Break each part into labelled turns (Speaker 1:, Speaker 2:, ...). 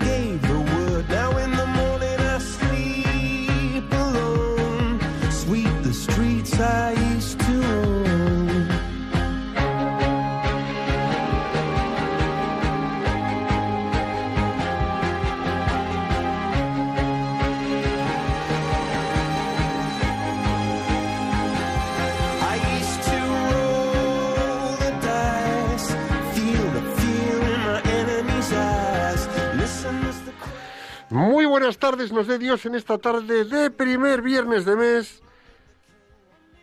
Speaker 1: rise
Speaker 2: buenas tardes, nos dé Dios en esta tarde de primer viernes de mes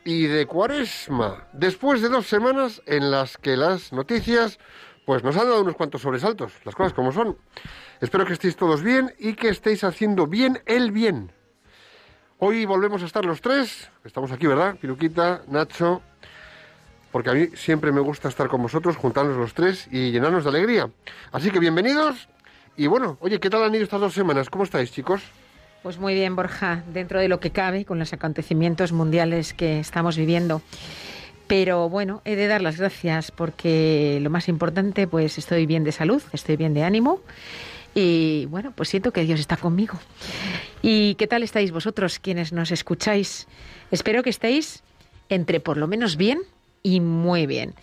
Speaker 2: y de cuaresma, después de dos semanas en las que las noticias pues nos han dado unos cuantos sobresaltos, las cosas como son. Espero que estéis todos bien y que estéis haciendo bien el bien. Hoy volvemos a estar los tres, estamos aquí, ¿verdad? Piruquita, Nacho, porque a mí siempre me gusta estar con vosotros, juntarnos los tres y llenarnos de alegría. Así que bienvenidos y bueno, oye, ¿qué tal han ido estas dos semanas? ¿Cómo estáis, chicos?
Speaker 3: Pues muy bien, Borja, dentro de lo que cabe con los acontecimientos mundiales que estamos viviendo. Pero bueno, he de dar las gracias porque lo más importante, pues estoy bien de salud, estoy bien de ánimo y bueno, pues siento que Dios está conmigo. ¿Y qué tal estáis vosotros, quienes nos escucháis? Espero que estéis entre por lo menos bien y muy bien.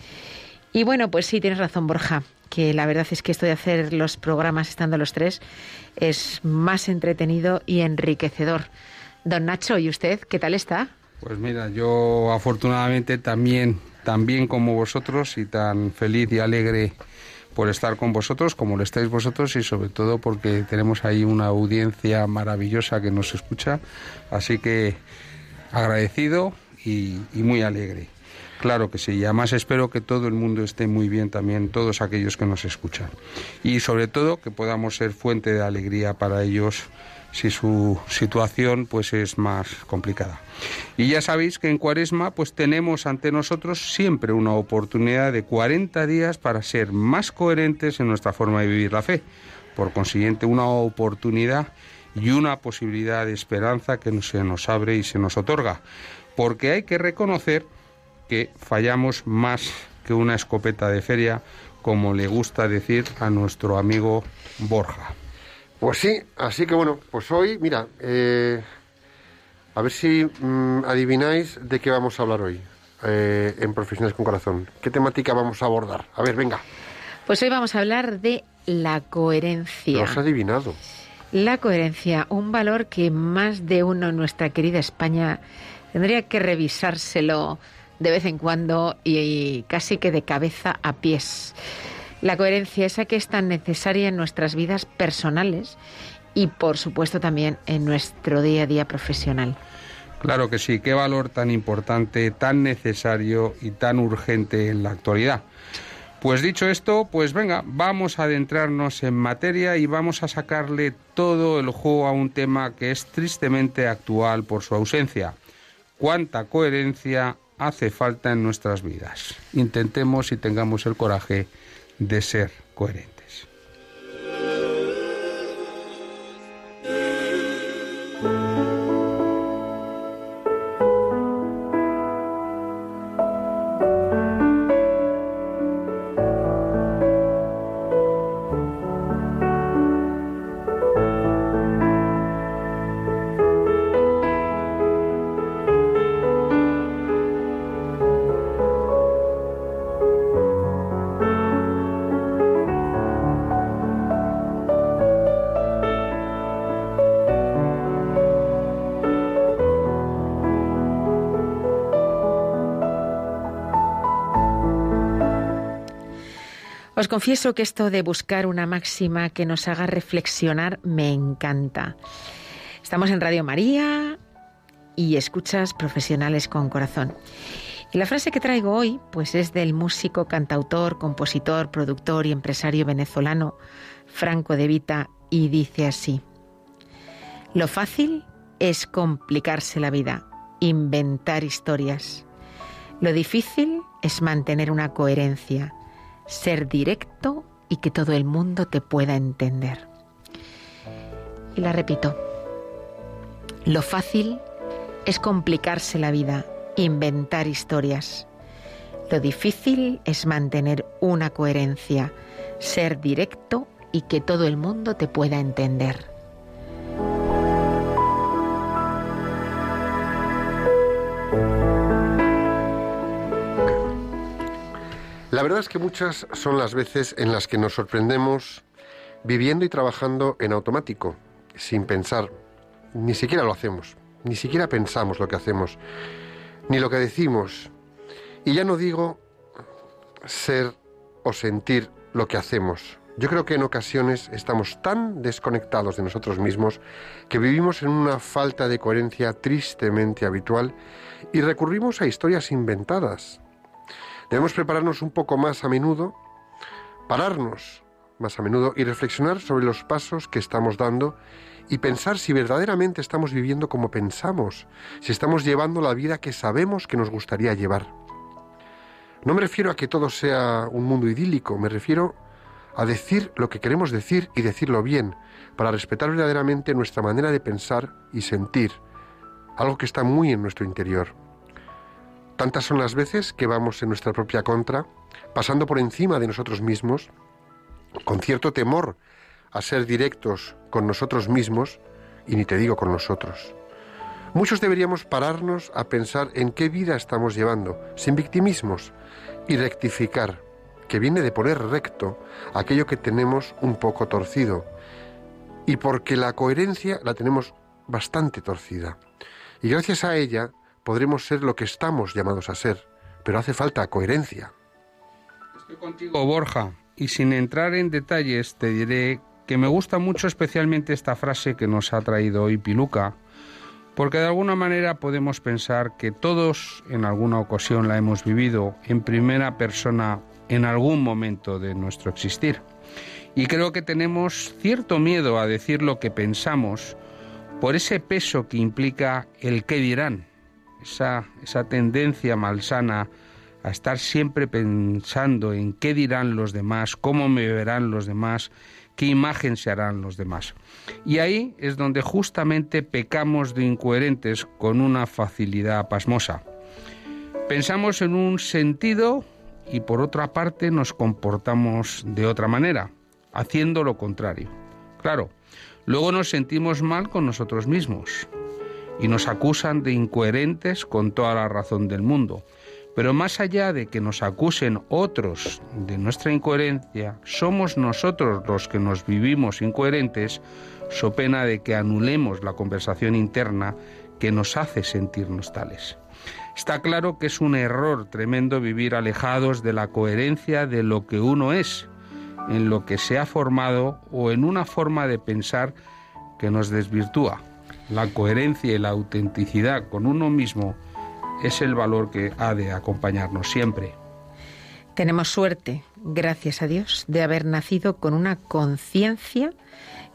Speaker 3: Y bueno, pues sí, tienes razón, Borja, que la verdad es que esto de hacer los programas estando los tres es más entretenido y enriquecedor. Don Nacho, ¿y usted qué tal está?
Speaker 4: Pues mira, yo afortunadamente también, tan bien como vosotros y tan feliz y alegre por estar con vosotros como lo estáis vosotros y sobre todo porque tenemos ahí una audiencia maravillosa que nos escucha. Así que agradecido y, y muy alegre. Claro que sí, y además espero que todo el mundo esté muy bien también, todos aquellos que nos escuchan. Y sobre todo que podamos ser fuente de alegría para ellos si su situación pues es más complicada. Y ya sabéis que en Cuaresma pues tenemos ante nosotros siempre una oportunidad de 40 días para ser más coherentes en nuestra forma de vivir la fe. Por consiguiente, una oportunidad y una posibilidad de esperanza que se nos abre y se nos otorga. Porque hay que reconocer que fallamos más que una escopeta de feria, como le gusta decir a nuestro amigo Borja.
Speaker 2: Pues sí, así que bueno, pues hoy, mira, eh, a ver si mm, adivináis de qué vamos a hablar hoy eh, en Profesionales con Corazón. ¿Qué temática vamos a abordar? A ver, venga,
Speaker 3: Pues hoy vamos a hablar de la coherencia.
Speaker 2: lo has adivinado.
Speaker 3: La coherencia, un valor que más de uno en nuestra querida España tendría que revisárselo de vez en cuando y casi que de cabeza a pies. La coherencia esa que es tan necesaria en nuestras vidas personales y por supuesto también en nuestro día a día profesional.
Speaker 4: Claro que sí, qué valor tan importante, tan necesario y tan urgente en la actualidad. Pues dicho esto, pues venga, vamos a adentrarnos en materia y vamos a sacarle todo el juego a un tema que es tristemente actual por su ausencia. ¿Cuánta coherencia hace falta en nuestras vidas? Intentemos y tengamos el coraje de ser coherentes.
Speaker 3: Os confieso que esto de buscar una máxima que nos haga reflexionar me encanta. Estamos en Radio María y escuchas profesionales con corazón. Y la frase que traigo hoy, pues es del músico, cantautor, compositor, productor y empresario venezolano Franco de Vita y dice así: Lo fácil es complicarse la vida, inventar historias. Lo difícil es mantener una coherencia, ser directo y que todo el mundo te pueda entender. Y la repito. Lo fácil es complicarse la vida, inventar historias. Lo difícil es mantener una coherencia, ser directo y que todo el mundo te pueda entender.
Speaker 2: Es que muchas son las veces en las que nos sorprendemos viviendo y trabajando en automático, sin pensar. Ni siquiera lo hacemos, ni siquiera pensamos lo que hacemos, ni lo que decimos. Y ya no digo ser o sentir lo que hacemos. Yo creo que en ocasiones estamos tan desconectados de nosotros mismos que vivimos en una falta de coherencia tristemente habitual y recurrimos a historias inventadas, Debemos prepararnos un poco más a menudo, pararnos más a menudo y reflexionar sobre los pasos que estamos dando y pensar si verdaderamente estamos viviendo como pensamos, si estamos llevando la vida que sabemos que nos gustaría llevar. No me refiero a que todo sea un mundo idílico, me refiero a decir lo que queremos decir y decirlo bien, para respetar verdaderamente nuestra manera de pensar y sentir, algo que está muy en nuestro interior. Tantas son las veces que vamos en nuestra propia contra, pasando por encima de nosotros mismos, con cierto temor a ser directos con nosotros mismos, y ni te digo con nosotros. Muchos deberíamos pararnos a pensar en qué vida estamos llevando, sin victimismos, y rectificar, que viene de poner recto aquello que tenemos un poco torcido, y porque la coherencia la tenemos bastante torcida. Y gracias a ella podremos ser lo que estamos llamados a ser, pero hace falta coherencia.
Speaker 4: Estoy contigo, Borja, y sin entrar en detalles te diré que me gusta mucho especialmente esta frase que nos ha traído hoy Piluca, porque de alguna manera podemos pensar que todos en alguna ocasión la hemos vivido en primera persona en algún momento de nuestro existir. Y creo que tenemos cierto miedo a decir lo que pensamos por ese peso que implica el qué dirán esa, tendencia malsana a estar siempre pensando en qué dirán los demás, cómo me verán los demás, qué imagen se harán los demás. Y ahí es donde justamente pecamos de incoherentes con una facilidad pasmosa. Pensamos en un sentido y por otra parte nos comportamos de otra manera, haciendo lo contrario. Claro, luego nos sentimos mal con nosotros mismos, y nos acusan de incoherentes con toda la razón del mundo. Pero más allá de que nos acusen otros de nuestra incoherencia, somos nosotros los que nos vivimos incoherentes, so pena de que anulemos la conversación interna que nos hace sentirnos tales. Está claro que es un error tremendo vivir alejados de la coherencia de lo que uno es, en lo que se ha formado o en una forma de pensar que nos desvirtúa. La coherencia y la autenticidad con uno mismo es el valor que ha de acompañarnos siempre.
Speaker 3: Tenemos suerte, gracias a Dios, de haber nacido con una conciencia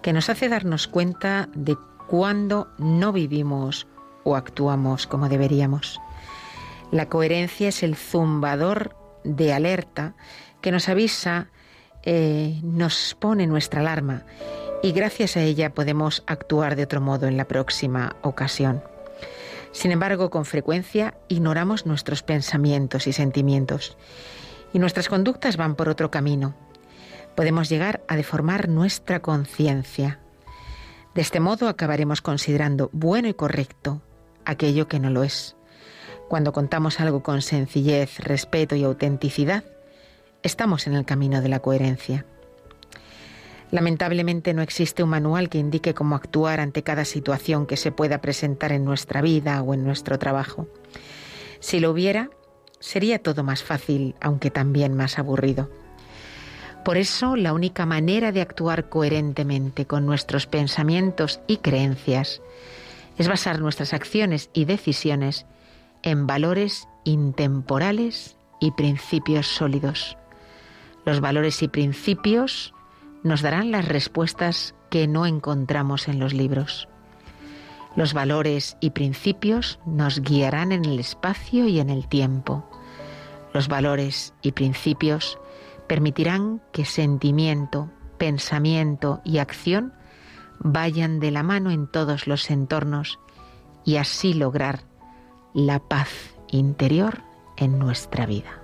Speaker 3: que nos hace darnos cuenta de cuándo no vivimos o actuamos como deberíamos. La coherencia es el zumbador de alerta que nos avisa, eh, nos pone nuestra alarma y gracias a ella podemos actuar de otro modo en la próxima ocasión. Sin embargo, con frecuencia ignoramos nuestros pensamientos y sentimientos y nuestras conductas van por otro camino. Podemos llegar a deformar nuestra conciencia. De este modo acabaremos considerando bueno y correcto aquello que no lo es. Cuando contamos algo con sencillez, respeto y autenticidad, estamos en el camino de la coherencia. Lamentablemente no existe un manual que indique cómo actuar ante cada situación que se pueda presentar en nuestra vida o en nuestro trabajo. Si lo hubiera, sería todo más fácil, aunque también más aburrido. Por eso, la única manera de actuar coherentemente con nuestros pensamientos y creencias es basar nuestras acciones y decisiones en valores intemporales y principios sólidos. Los valores y principios nos darán las respuestas que no encontramos en los libros. Los valores y principios nos guiarán en el espacio y en el tiempo. Los valores y principios permitirán que sentimiento, pensamiento y acción vayan de la mano en todos los entornos y así lograr la paz interior en nuestra vida.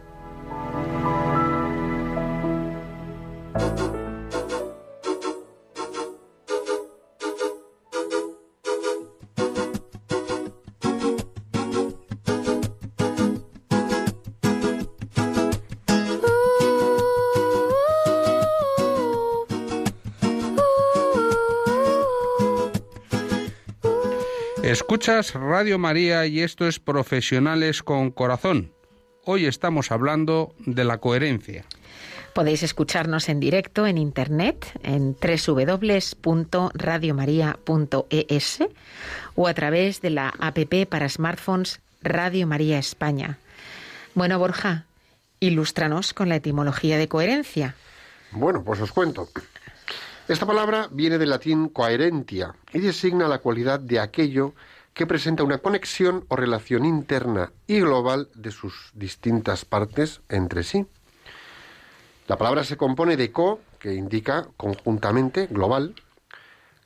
Speaker 4: Escuchas Radio María y esto es Profesionales con Corazón. Hoy estamos hablando de la coherencia.
Speaker 3: Podéis escucharnos en directo en internet en www.radiomaria.es o a través de la APP para smartphones Radio María España. Bueno, Borja, ilústranos con la etimología de coherencia.
Speaker 2: Bueno, pues os cuento. Esta palabra viene del latín coherentia y designa la cualidad de aquello que presenta una conexión o relación interna y global de sus distintas partes entre sí. La palabra se compone de co, que indica conjuntamente, global,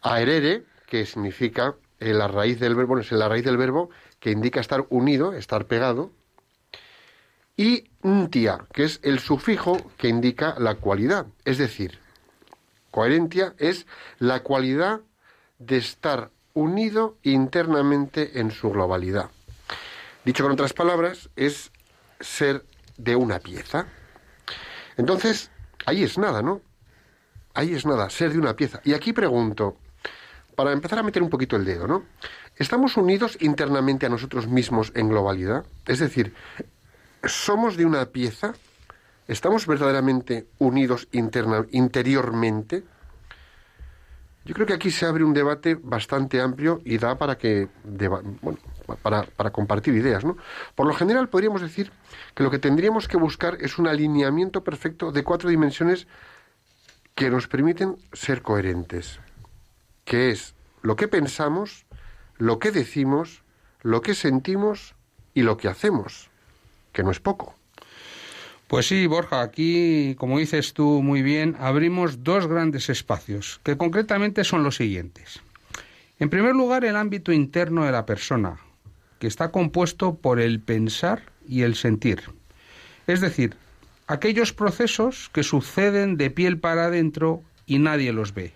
Speaker 2: aerere, que significa eh, la raíz del verbo, es la raíz del verbo que indica estar unido, estar pegado, y ntia, que es el sufijo que indica la cualidad, es decir, Coherencia es la cualidad de estar unido internamente en su globalidad. Dicho con otras palabras, es ser de una pieza. Entonces, ahí es nada, ¿no? Ahí es nada, ser de una pieza. Y aquí pregunto, para empezar a meter un poquito el dedo, ¿no? ¿Estamos unidos internamente a nosotros mismos en globalidad? Es decir, ¿somos de una pieza? ¿Estamos verdaderamente unidos interna, interiormente? Yo creo que aquí se abre un debate bastante amplio y da para que bueno, para, para, compartir ideas, ¿no? Por lo general podríamos decir que lo que tendríamos que buscar es un alineamiento perfecto de cuatro dimensiones que nos permiten ser coherentes, que es lo que pensamos, lo que decimos, lo que sentimos y lo que hacemos, que no es poco.
Speaker 4: Pues sí, Borja, aquí, como dices tú muy bien, abrimos dos grandes espacios, que concretamente son los siguientes. En primer lugar, el ámbito interno de la persona, que está compuesto por el pensar y el sentir. Es decir, aquellos procesos que suceden de piel para adentro y nadie los ve.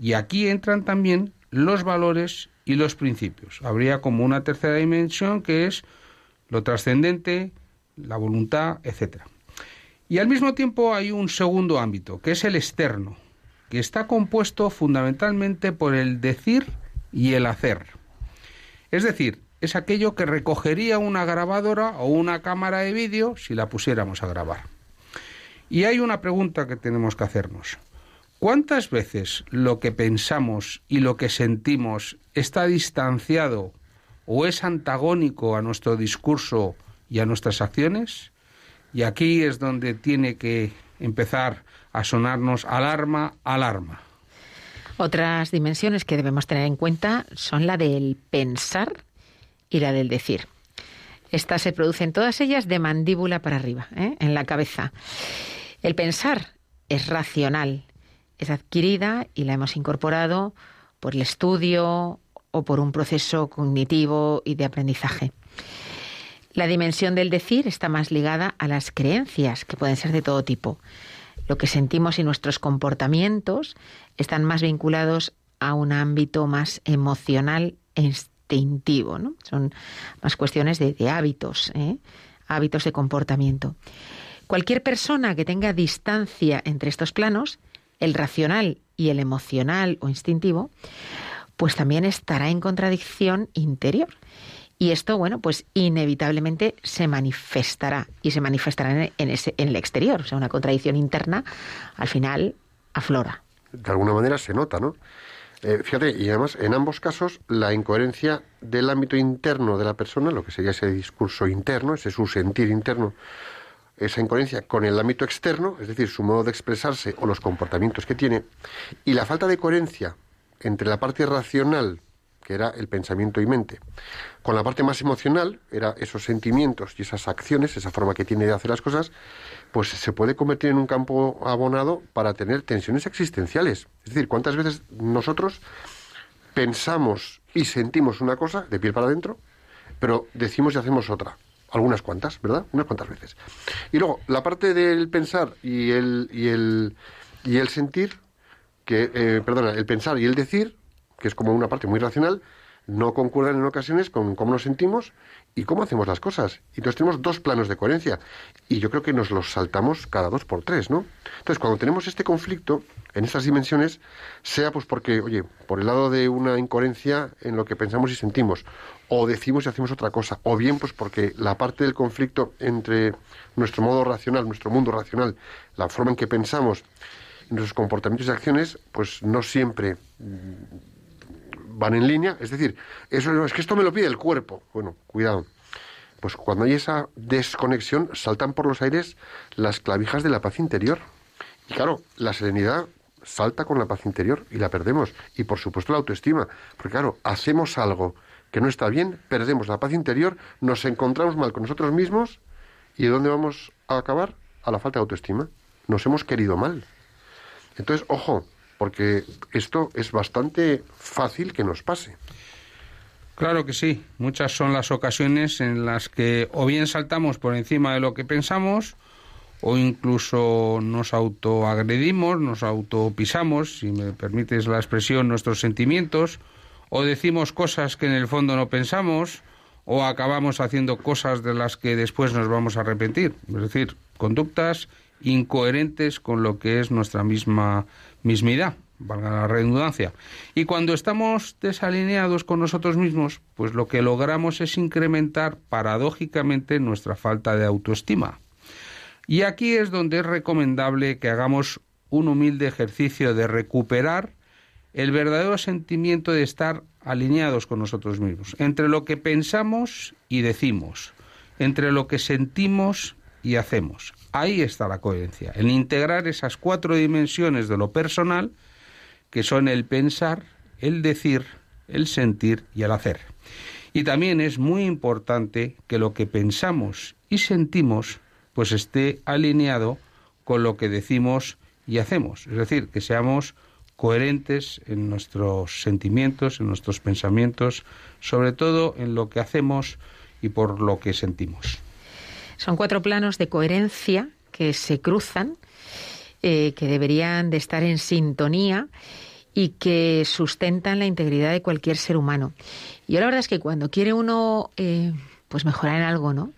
Speaker 4: Y aquí entran también los valores y los principios. Habría como una tercera dimensión que es lo trascendente, la voluntad, etc. Y al mismo tiempo hay un segundo ámbito, que es el externo, que está compuesto fundamentalmente por el decir y el hacer. Es decir, es aquello que recogería una grabadora o una cámara de vídeo si la pusiéramos a grabar. Y hay una pregunta que tenemos que hacernos. ¿Cuántas veces lo que pensamos y lo que sentimos está distanciado o es antagónico a nuestro discurso y a nuestras acciones. Y aquí es donde tiene que empezar a sonarnos alarma, alarma.
Speaker 3: Otras dimensiones que debemos tener en cuenta son la del pensar y la del decir. Estas se producen todas ellas de mandíbula para arriba, ¿eh? en la cabeza. El pensar es racional, es adquirida y la hemos incorporado por el estudio o por un proceso cognitivo y de aprendizaje. La dimensión del decir está más ligada a las creencias, que pueden ser de todo tipo. Lo que sentimos y nuestros comportamientos están más vinculados a un ámbito más emocional e instintivo. ¿no? Son más cuestiones de, hábitos, ¿eh? hábitos de comportamiento. Cualquier persona que tenga distancia entre estos planos, el racional y el emocional o instintivo, pues también estará en contradicción interior Y esto, bueno, pues inevitablemente se manifestará y se manifestará en, ese, en el exterior. O sea, una contradicción interna al final aflora.
Speaker 2: De alguna manera se nota, ¿no? Eh, fíjate, y además en ambos casos la incoherencia del ámbito interno de la persona, lo que sería ese discurso interno, ese su sentir interno, esa incoherencia con el ámbito externo, es decir, su modo de expresarse o los comportamientos que tiene, y la falta de coherencia entre la parte racional, que era el pensamiento y mente, con la parte más emocional, era esos sentimientos y esas acciones, esa forma que tiene de hacer las cosas, pues se puede convertir en un campo abonado para tener tensiones existenciales. Es decir, ¿cuántas veces nosotros pensamos y sentimos una cosa de piel para adentro, pero decimos y hacemos otra? Algunas cuantas, ¿verdad? Unas cuantas veces. Y luego, la parte del pensar y el, y el, y el sentir, que, eh, perdona, el pensar y el decir, que es como una parte muy racional, no concuerdan en ocasiones con cómo nos sentimos y cómo hacemos las cosas. Y entonces tenemos dos planos de coherencia. Y yo creo que nos los saltamos cada dos por tres, ¿no? Entonces, cuando tenemos este conflicto en estas dimensiones, sea pues porque, oye, por el lado de una incoherencia en lo que pensamos y sentimos, o decimos y hacemos otra cosa, o bien pues porque la parte del conflicto entre nuestro modo racional, nuestro mundo racional, la forma en que pensamos, nuestros comportamientos y acciones, pues no siempre van en línea. Es decir, eso es que esto me lo pide el cuerpo. Bueno, cuidado. Pues cuando hay esa desconexión, saltan por los aires las clavijas de la paz interior. Y claro, la serenidad salta con la paz interior y la perdemos. Y por supuesto la autoestima. Porque claro, hacemos algo que no está bien, perdemos la paz interior, nos encontramos mal con nosotros mismos y ¿de dónde vamos a acabar? A la falta de autoestima. Nos hemos querido mal. Entonces, ojo, porque esto es bastante fácil que nos pase.
Speaker 4: Claro que sí. Muchas son las ocasiones en las que o bien saltamos por encima de lo que pensamos o incluso nos autoagredimos, nos autopisamos, si me permites la expresión, nuestros sentimientos, o decimos cosas que en el fondo no pensamos, o acabamos haciendo cosas de las que después nos vamos a arrepentir. Es decir, conductas incoherentes con lo que es nuestra misma mismidad, valga la redundancia. Y cuando estamos desalineados con nosotros mismos, pues lo que logramos es incrementar paradójicamente nuestra falta de autoestima. Y aquí es donde es recomendable que hagamos un humilde ejercicio de recuperar el verdadero sentimiento de estar alineados con nosotros mismos, entre lo que pensamos y decimos, entre lo que sentimos y hacemos. Ahí está la coherencia, en integrar esas cuatro dimensiones de lo personal, que son el pensar, el decir, el sentir y el hacer. Y también es muy importante que lo que pensamos y sentimos pues esté alineado con lo que decimos y hacemos, es decir, que seamos coherentes en nuestros sentimientos, en nuestros pensamientos, sobre todo en lo que hacemos y por lo que sentimos.
Speaker 3: Son cuatro planos de coherencia que se cruzan, eh, que deberían de estar en sintonía y que sustentan la integridad de cualquier ser humano. Y yo la verdad es que cuando quiere uno eh, pues mejorar en algo, ¿no?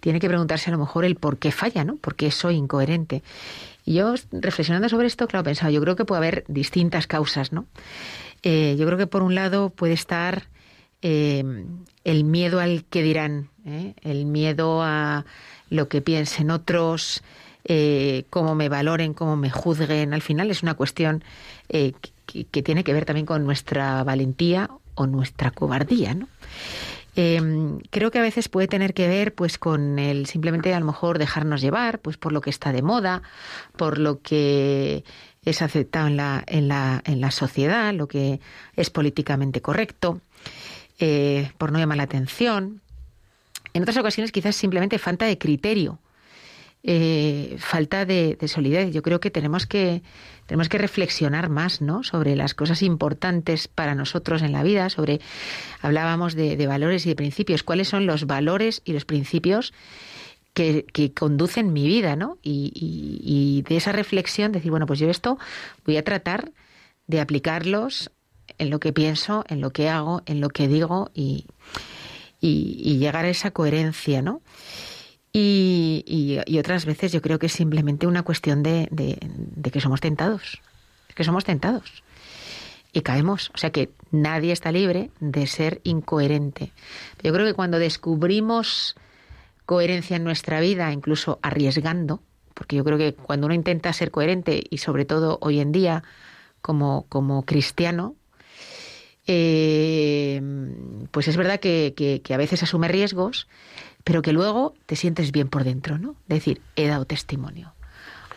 Speaker 3: Tiene que preguntarse a lo mejor el por qué falla, ¿no? ¿Por qué soy incoherente? Y yo, reflexionando sobre esto, claro, pensaba, yo creo que puede haber distintas causas, ¿no? Eh, yo creo que por un lado puede estar el miedo al que dirán, el miedo a lo que piensen otros, eh, cómo me valoren, cómo me juzguen. Al final es una cuestión eh, que, tiene que ver también con nuestra valentía o nuestra cobardía, ¿no? Em, creo que a veces puede tener que ver pues con el simplemente a lo mejor dejarnos llevar pues por lo que está de moda por lo que es aceptado en la, en la, en la sociedad lo que es políticamente correcto eh, por no llamar la atención en otras ocasiones quizás simplemente falta de criterio, eh, falta de, solidez. Yo creo que tenemos que tenemos que reflexionar más, ¿no? Sobre las cosas importantes para nosotros en la vida. Sobre hablábamos de, valores y de principios. ¿Cuáles son los valores y los principios que, conducen mi vida, ¿no? Y, y de esa reflexión decir, bueno, pues yo esto voy a tratar de aplicarlos en lo que pienso, en lo que hago, en lo que digo y llegar a esa coherencia, ¿no? Y, otras veces yo creo que es simplemente una cuestión de, que somos tentados, que somos tentados. y caemos. O sea que nadie está libre de ser incoherente. Yo creo que cuando descubrimos coherencia en nuestra vida, incluso arriesgando, porque yo creo que cuando uno intenta ser coherente y sobre todo hoy en día como cristiano, eh, pues es verdad que, que- a veces asume riesgos, pero que luego te sientes bien por dentro, ¿no? De decir, he dado testimonio.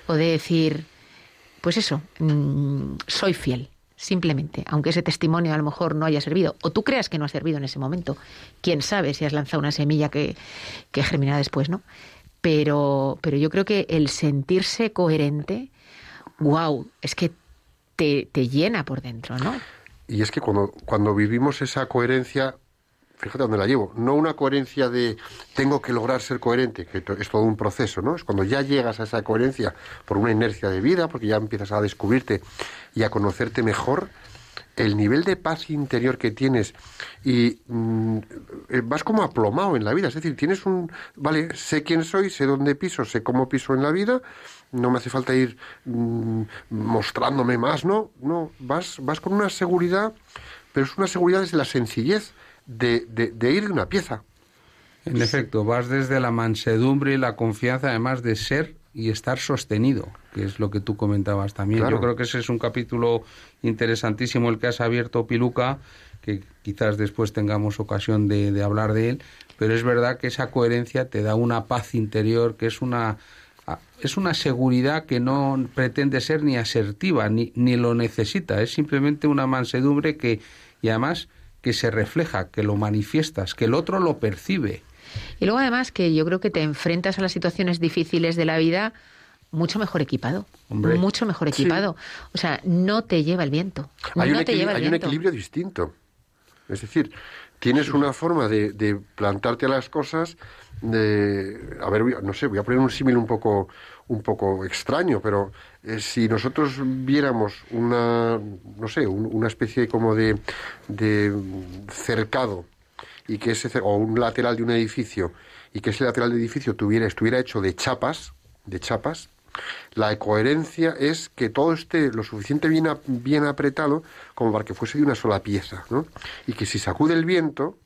Speaker 3: O de decir, pues eso, mm, soy fiel, simplemente, aunque ese testimonio a lo mejor no haya servido, o tú creas que no ha servido en ese momento, quién sabe si has lanzado una semilla que, que germinará después, ¿no? Pero, pero yo creo que el sentirse coherente, wow, es que te, te llena por dentro, ¿no?
Speaker 2: Y es que cuando, cuando vivimos esa coherencia, fíjate dónde la llevo, no una coherencia de tengo que lograr ser coherente, que es todo un proceso, ¿no? Es cuando ya llegas a esa coherencia por una inercia de vida, porque ya empiezas a descubrirte y a conocerte mejor, el nivel de paz interior que tienes y mm, eh, vas como aplomado en la vida, es decir, tienes un, vale, sé quién soy, sé dónde piso, sé cómo piso en la vida, no me hace falta ir mm, mostrándome más, ¿no? No, vas, vas con una seguridad, pero es una seguridad desde la sencillez de, de, de ir de una pieza.
Speaker 4: En efecto, vas desde la mansedumbre y la confianza, además de ser y estar sostenido, que es lo que tú comentabas también.
Speaker 2: Claro.
Speaker 4: Yo creo que ese es un capítulo interesantísimo el que has abierto, Piluca, que quizás después tengamos ocasión de, de hablar de él, pero es verdad que esa coherencia te da una paz interior, que es una es una seguridad que no pretende ser ni asertiva ni, ni lo necesita, es simplemente una mansedumbre que y además que se refleja, que lo manifiestas, que el otro lo percibe.
Speaker 3: Y luego además que yo creo que te enfrentas a las situaciones difíciles de la vida mucho mejor equipado.
Speaker 4: Hombre.
Speaker 3: Mucho mejor
Speaker 2: Sí.
Speaker 3: equipado. O sea, no te lleva el viento.
Speaker 2: Hay,
Speaker 3: no
Speaker 2: un,
Speaker 3: te
Speaker 2: equili-
Speaker 3: lleva el
Speaker 2: hay un
Speaker 3: viento.
Speaker 2: equilibrio distinto. Es decir, tienes una forma de, de plantarte a las cosas de... A ver, no sé, voy a poner un símil un poco, un poco extraño, pero eh, si nosotros viéramos una, no sé, un- una especie como de, de cercado y que ese o un lateral de un edificio y que ese lateral de edificio tuviera estuviera hecho de chapas de chapas la coherencia es que todo esté lo suficiente bien, bien apretado como para que fuese de una sola pieza ¿no? y que si sacude el viento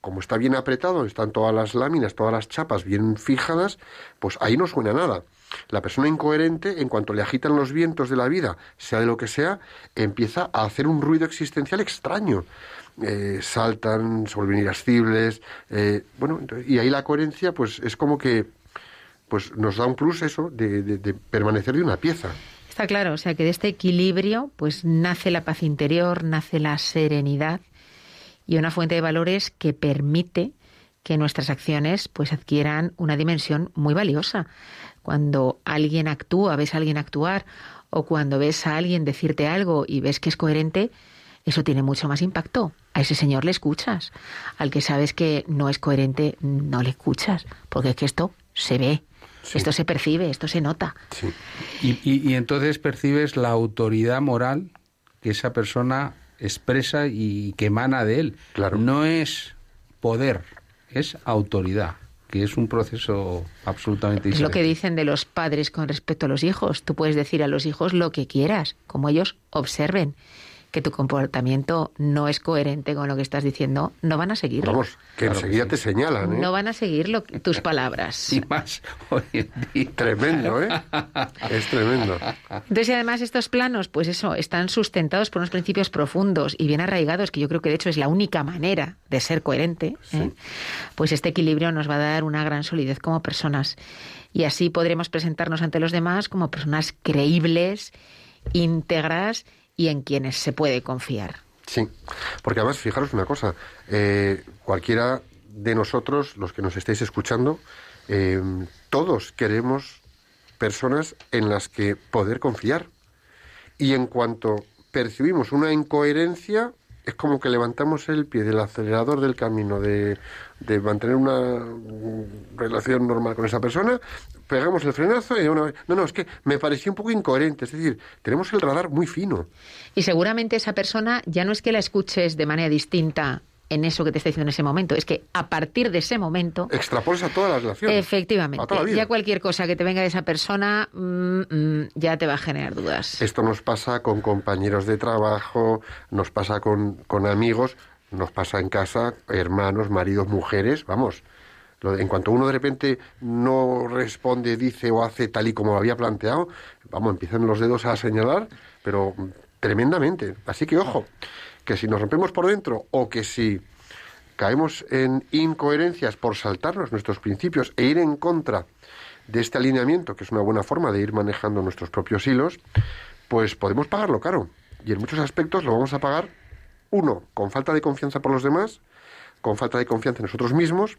Speaker 2: como está bien apretado, están todas las láminas, todas las chapas bien fijadas, pues ahí no suena nada. La persona incoherente, en cuanto le agitan los vientos de la vida, sea de lo que sea, empieza a hacer un ruido existencial extraño. Eh, saltan, se irascibles, eh, bueno, y ahí la coherencia, pues es como que pues nos da un plus eso de, de- de permanecer de una pieza.
Speaker 3: Está claro, o sea que de este equilibrio pues nace la paz interior, nace la serenidad y una fuente de valores que permite que nuestras acciones pues adquieran una dimensión muy valiosa. Cuando alguien actúa, ves a alguien actuar o cuando ves a alguien decirte algo y ves que es coherente, eso tiene mucho más impacto. A ese señor le escuchas. Al que sabes que no es coherente, no le escuchas, porque es que esto se ve, esto se percibe, esto se nota.
Speaker 2: Sí.
Speaker 4: Y, y- y entonces percibes la autoridad moral que esa persona expresa y que emana de él.
Speaker 2: Claro.
Speaker 4: No es poder, es autoridad, que es un proceso absolutamente
Speaker 3: Es lo que dicen de los padres con respecto a los hijos. Tú puedes decir a los hijos lo que quieras, como ellos observen que tu comportamiento no es coherente con lo que estás diciendo, no van a seguirlo.
Speaker 2: Vamos, que
Speaker 4: Claro que
Speaker 2: enseguida
Speaker 4: sí.
Speaker 2: te señalan, ¿eh?
Speaker 3: No van a seguir lo- tus palabras.
Speaker 4: Y más hoy en día.
Speaker 2: Tremendo, ¿eh? Es tremendo.
Speaker 3: Entonces, y además, estos planos, pues eso, están sustentados por unos principios profundos y bien arraigados, que yo creo que de hecho es la única manera de ser coherente. ¿eh? Pues este equilibrio nos va a dar una gran solidez como personas. Y así podremos presentarnos ante los demás como personas creíbles, íntegras y en quienes se puede confiar.
Speaker 2: Sí, porque además, fijaros una cosa, eh, cualquiera de nosotros, los que nos estáis escuchando, eh, todos queremos personas en las que poder confiar. Y en cuanto percibimos una incoherencia, es como que levantamos el pie del acelerador del camino de, de mantener una relación normal con esa persona, pegamos el frenazo y una vez, no, no, es que me pareció un poco incoherente, es decir, tenemos el radar muy fino.
Speaker 3: Y seguramente esa persona ya no es que la escuches de manera distinta en eso que te está diciendo en ese momento. Es que a partir de ese momento,
Speaker 2: Extrapoles a todas las relaciones.
Speaker 3: efectivamente,
Speaker 2: A toda la vida.
Speaker 3: ya cualquier cosa que te venga de esa persona mm, mm, ya te va a generar dudas.
Speaker 2: Esto nos pasa con compañeros de trabajo, nos pasa con, con amigos, nos pasa en casa, hermanos, maridos, mujeres, vamos. En cuanto uno de repente no responde, dice o hace tal y como lo había planteado, vamos, empiezan los dedos a señalar, pero tremendamente. Así que ojo, que si nos rompemos por dentro o que si caemos en incoherencias por saltarnos nuestros principios e ir en contra de este alineamiento, que es una buena forma de ir manejando nuestros propios hilos, pues podemos pagarlo caro. Y en muchos aspectos lo vamos a pagar, uno, con falta de confianza por los demás, con falta de confianza en nosotros mismos,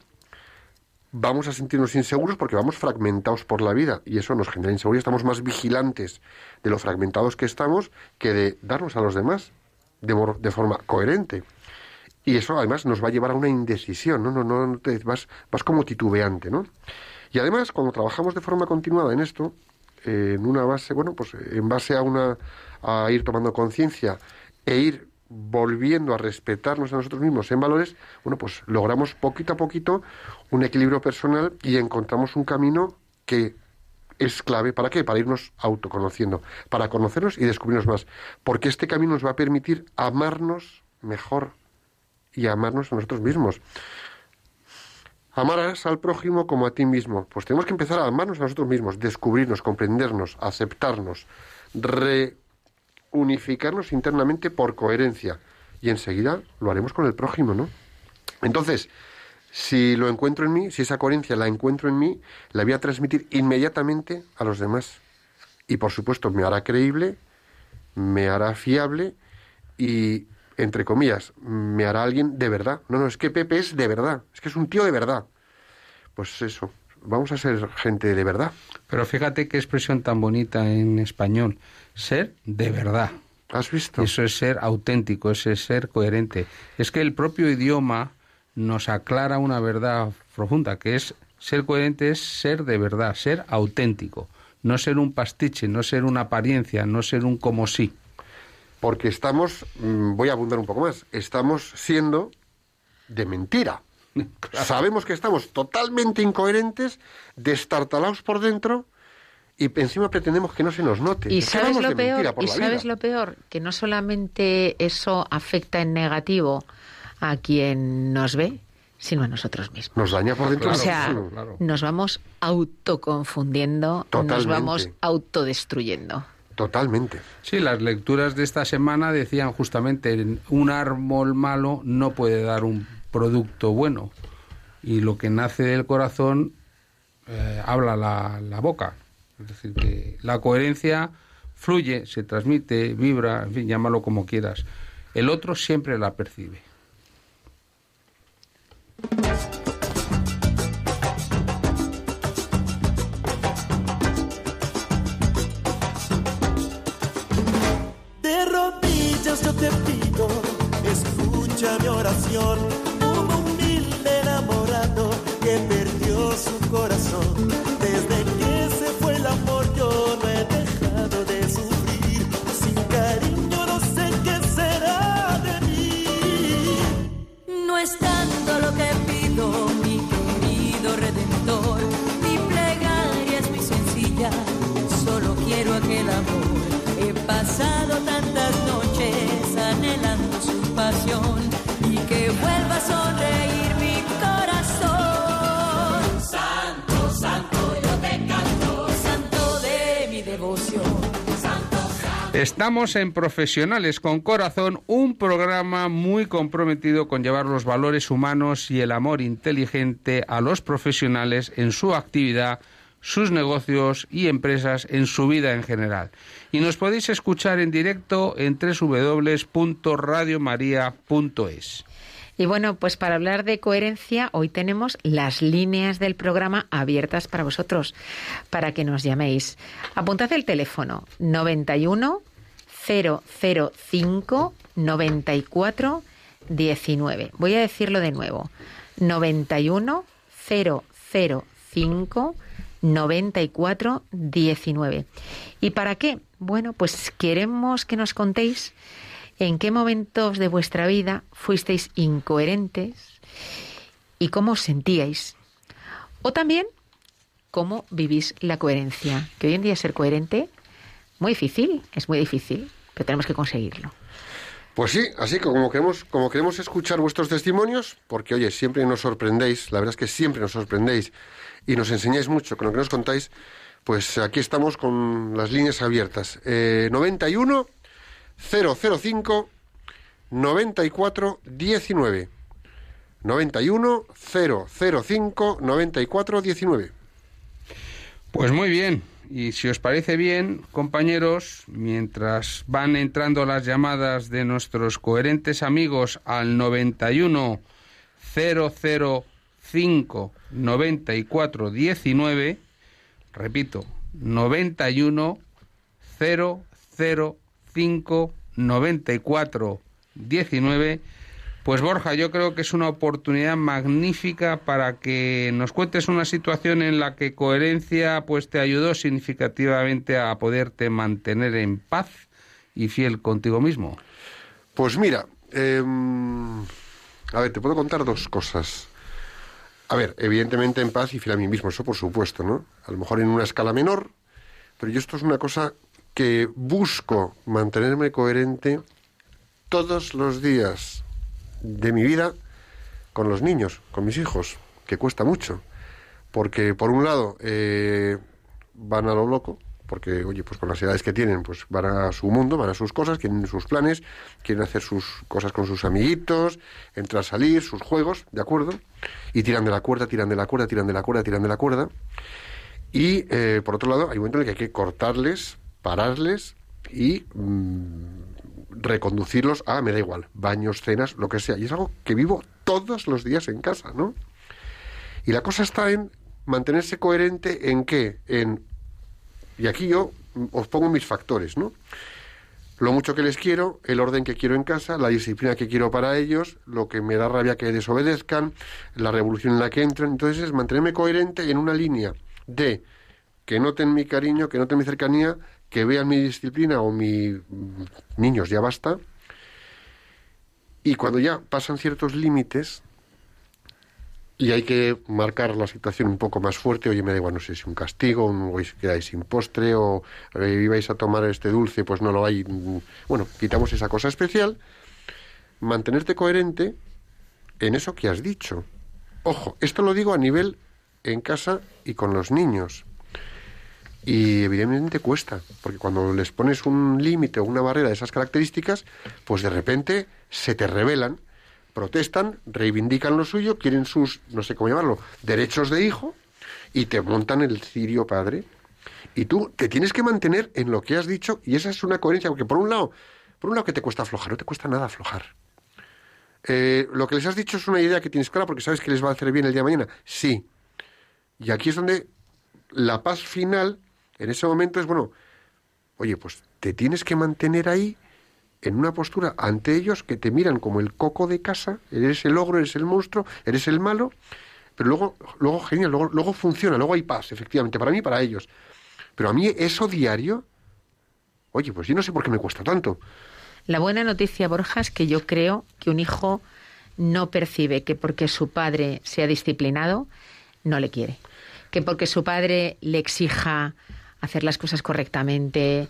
Speaker 2: vamos a sentirnos inseguros porque vamos fragmentados por la vida y eso nos genera inseguridad. Estamos más vigilantes de lo fragmentados que estamos que de darnos a los demás de, forma coherente. Y eso además nos va a llevar a una indecisión, ¿no? no, no, te- vas, vas como titubeante, ¿no? Y además, cuando trabajamos de forma continuada en esto, eh, en una base, bueno, pues en base a una a ir tomando conciencia e ir volviendo a respetarnos a nosotros mismos en valores, bueno, pues logramos poquito a poquito un equilibrio personal y encontramos un camino que es clave para qué? Para irnos autoconociendo, para conocernos y descubrirnos más, porque este camino nos va a permitir amarnos mejor y amarnos a nosotros mismos. Amarás al prójimo como a ti mismo. Pues tenemos que empezar a amarnos a nosotros mismos, descubrirnos, comprendernos, aceptarnos, reunificarnos internamente por coherencia. Y enseguida lo haremos con el prójimo, ¿no? Entonces, si lo encuentro en mí, si esa coherencia la encuentro en mí, la voy a transmitir inmediatamente a los demás. Y por supuesto, me hará creíble, me hará fiable y, entre comillas, me hará alguien de verdad. No, no, es que Pepe es de verdad, es que es un tío de verdad. Pues eso, vamos a ser gente de verdad.
Speaker 4: Pero fíjate qué expresión tan bonita en español. Ser de verdad.
Speaker 2: ¿Has visto?
Speaker 4: Eso es ser auténtico, eso es ser coherente. Es que el propio idioma nos aclara una verdad profunda, que es ser coherente es ser de verdad, ser auténtico. No ser un pastiche, no ser una apariencia, no ser un como sí.
Speaker 2: Porque estamos, mm, voy a abundar un poco más, estamos siendo de mentira. Sabemos que estamos totalmente incoherentes, destartalados por dentro y encima pretendemos que no se nos note.
Speaker 3: Y
Speaker 2: Es
Speaker 3: sabes lo peor, y sabes lo peor, que no solamente eso afecta en negativo a quien nos ve, sino a nosotros mismos.
Speaker 2: Nos daña por dentro.
Speaker 3: o
Speaker 4: Claro,
Speaker 3: sea,
Speaker 2: muchísimo.
Speaker 4: claro.
Speaker 3: nos vamos autoconfundiendo, nos
Speaker 2: Totalmente.
Speaker 3: vamos autodestruyendo.
Speaker 2: Totalmente.
Speaker 4: Sí, las lecturas de esta semana decían justamente un árbol malo no puede dar un producto bueno y lo que nace del corazón eh, habla la, la boca. Es decir, que la coherencia fluye, se transmite, vibra, en fin, llámalo como quieras. El otro siempre la percibe.
Speaker 1: De rodillas yo te pido, escucha mi oración. Perdió su
Speaker 4: Estamos en Profesionales con Corazón, un programa muy comprometido con llevar los valores humanos y el amor inteligente a los profesionales en su actividad, sus negocios y empresas en su vida en general. Y nos podéis escuchar en directo en www.radiomaria.es.
Speaker 3: Y bueno, pues para hablar de coherencia, hoy tenemos las líneas del programa abiertas para vosotros, para que nos llaméis. Apuntad el teléfono 91 005 94 19. Voy a decirlo de nuevo. 91 005 94 19. ¿Y para qué? Bueno, pues queremos que nos contéis ¿En qué momentos de vuestra vida fuisteis incoherentes y cómo os sentíais? O también, ¿cómo vivís la coherencia? Que hoy en día ser coherente, muy difícil, es muy difícil, pero tenemos que conseguirlo.
Speaker 2: Pues sí, así que como queremos, como queremos escuchar vuestros testimonios, porque oye, siempre nos sorprendéis, la verdad es que siempre nos sorprendéis y nos enseñáis mucho con lo que nos contáis, pues aquí estamos con las líneas abiertas. Eh, 91 005 94 19. 91 005 94 19.
Speaker 4: Pues muy bien. Y si os parece bien, compañeros, mientras van entrando las llamadas de nuestros coherentes amigos al 91 005 94 19, repito, 91 005 94 19, pues Borja, yo creo que es una oportunidad magnífica para que nos cuentes una situación en la que coherencia pues te ayudó significativamente a poderte mantener en paz y fiel contigo mismo.
Speaker 2: Pues mira, em, a ver, te puedo contar dos cosas. A ver, evidentemente en paz y fiel a mí mismo, eso por supuesto, ¿no? A lo mejor en una escala menor, pero yo esto es una cosa que busco mantenerme coherente todos los días de mi vida con los niños, con mis hijos, que cuesta mucho. Porque, por un lado, eh, van a lo loco, porque, oye, pues con las edades que tienen, pues van a su mundo, van a sus cosas, quieren sus planes, quieren hacer sus cosas con sus amiguitos, entrar, salir, sus juegos, ¿de acuerdo? Y tiran de la cuerda, tiran de la cuerda, tiran de la cuerda, tiran de la cuerda. Y, eh, por otro lado, hay un momento en el que hay que cortarles, pararles y mm, reconducirlos a, me da igual, baños, cenas, lo que sea. Y es algo que vivo todos los días en casa, ¿no? Y la cosa está en mantenerse coherente en qué? En, y aquí yo os pongo mis factores, ¿no? Lo mucho que les quiero, el orden que quiero en casa, la disciplina que quiero para ellos, lo que me da rabia que desobedezcan, la revolución en la que entran. Entonces es mantenerme coherente en una línea de que noten mi cariño, que noten mi cercanía, que vean mi disciplina o mi niños, ya basta. Y cuando ya pasan ciertos límites y hay que marcar la situación un poco más fuerte, oye, me da igual, no sé si un castigo, un, o quedáis sin postre, o ibais a tomar este dulce, pues no lo hay. Bueno, quitamos esa cosa especial. Mantenerte coherente en eso que has dicho. Ojo, esto lo digo a nivel en casa y con los niños. Y evidentemente cuesta, porque cuando les pones un límite o una barrera de esas características, pues de repente se te rebelan, protestan, reivindican lo suyo, quieren sus, no sé cómo llamarlo, derechos de hijo y te montan el cirio padre. Y tú te tienes que mantener en lo que has dicho y esa es una coherencia, porque por un lado, por un lado que te cuesta aflojar, no te cuesta nada aflojar. Eh, lo que les has dicho es una idea que tienes clara porque sabes que les va a hacer bien el día de mañana. Sí. Y aquí es donde la paz final en ese momento es, bueno, oye, pues te tienes que mantener ahí en una postura ante ellos que te miran como el coco de casa, eres el ogro, eres el monstruo, eres el malo, pero luego, luego genial, luego, luego funciona, luego hay paz, efectivamente, para mí y para ellos. Pero a mí eso diario, oye, pues yo no sé por qué me cuesta tanto.
Speaker 3: La buena noticia, Borja, es que yo creo que un hijo no percibe que porque su padre sea disciplinado, no le quiere. Que porque su padre le exija hacer las cosas correctamente,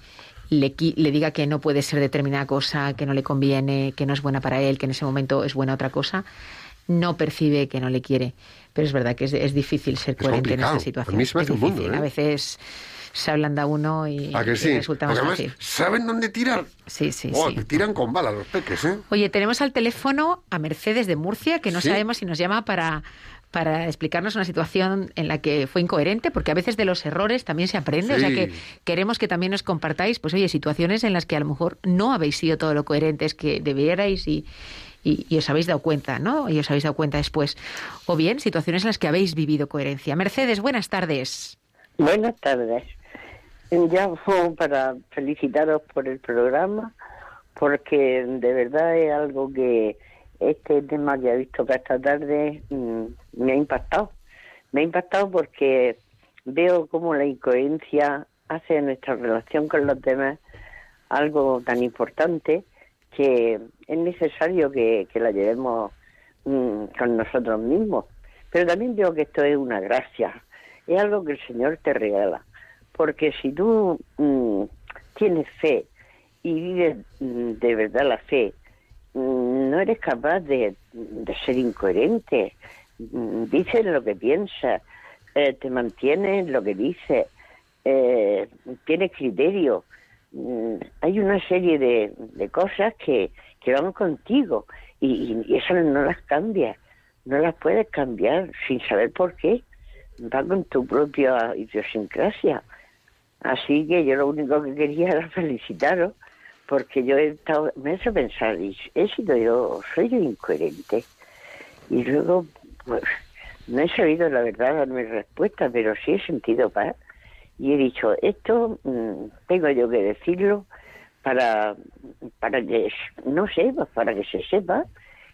Speaker 3: le, le diga que no puede ser determinada cosa, que no le conviene, que no es buena para él, que en ese momento es buena otra cosa, no percibe que no le quiere. Pero es verdad que es, es difícil ser
Speaker 2: Es
Speaker 3: coherente en esa situación.
Speaker 2: A mí se me
Speaker 3: es
Speaker 2: hace un mundo. ¿eh?
Speaker 3: A veces se ablanda uno y,
Speaker 2: ¿A que
Speaker 3: y
Speaker 2: sí?
Speaker 3: resulta más
Speaker 2: además
Speaker 3: fácil.
Speaker 2: saben dónde tirar.
Speaker 3: Sí, sí,
Speaker 2: Oh,
Speaker 3: sí.
Speaker 2: te tiran con bala los peques, ¿eh?
Speaker 3: Oye, tenemos al teléfono a Mercedes de Murcia, que no
Speaker 2: Sí.
Speaker 3: sabemos si nos llama para, para explicarnos una situación en la que fue incoherente, porque a veces de los errores también se aprende. O sea que queremos que también nos compartáis, pues oye, situaciones en las que a lo mejor no habéis sido todo lo coherentes que debierais y, y, y os habéis dado cuenta, ¿no? Y os habéis dado cuenta después. O bien, situaciones en las que habéis vivido coherencia. Mercedes, buenas tardes.
Speaker 5: Buenas tardes. Llamo para felicitaros por el programa, porque de verdad es algo que este tema que he visto que esta tarde mm, me ha impactado. Me ha impactado porque veo cómo la incoherencia hace de nuestra relación con los demás algo tan importante que es necesario que, que la llevemos mm, con nosotros mismos. Pero también veo que esto es una gracia, es algo que el Señor te regala. Porque si tú mm, tienes fe y vives mm, de verdad la fe, no eres capaz de, de ser incoherente. Mm, Dices lo que piensas, eh, te mantienes en lo que dices, eh, tienes criterio. Mm, Hay una serie de, de cosas que, que van contigo y, y eso no las cambias, no las puedes cambiar sin saber por qué. Va con tu propia idiosincrasia. Así que yo lo único que quería era felicitaros porque yo he estado, me he hecho pensar, he sido yo, soy yo incoherente. Y luego, no he sabido la verdad darme respuesta, pero sí he sentido paz. Y he dicho, esto mm, tengo yo que decirlo para, para que, no sé, pues, para que se sepa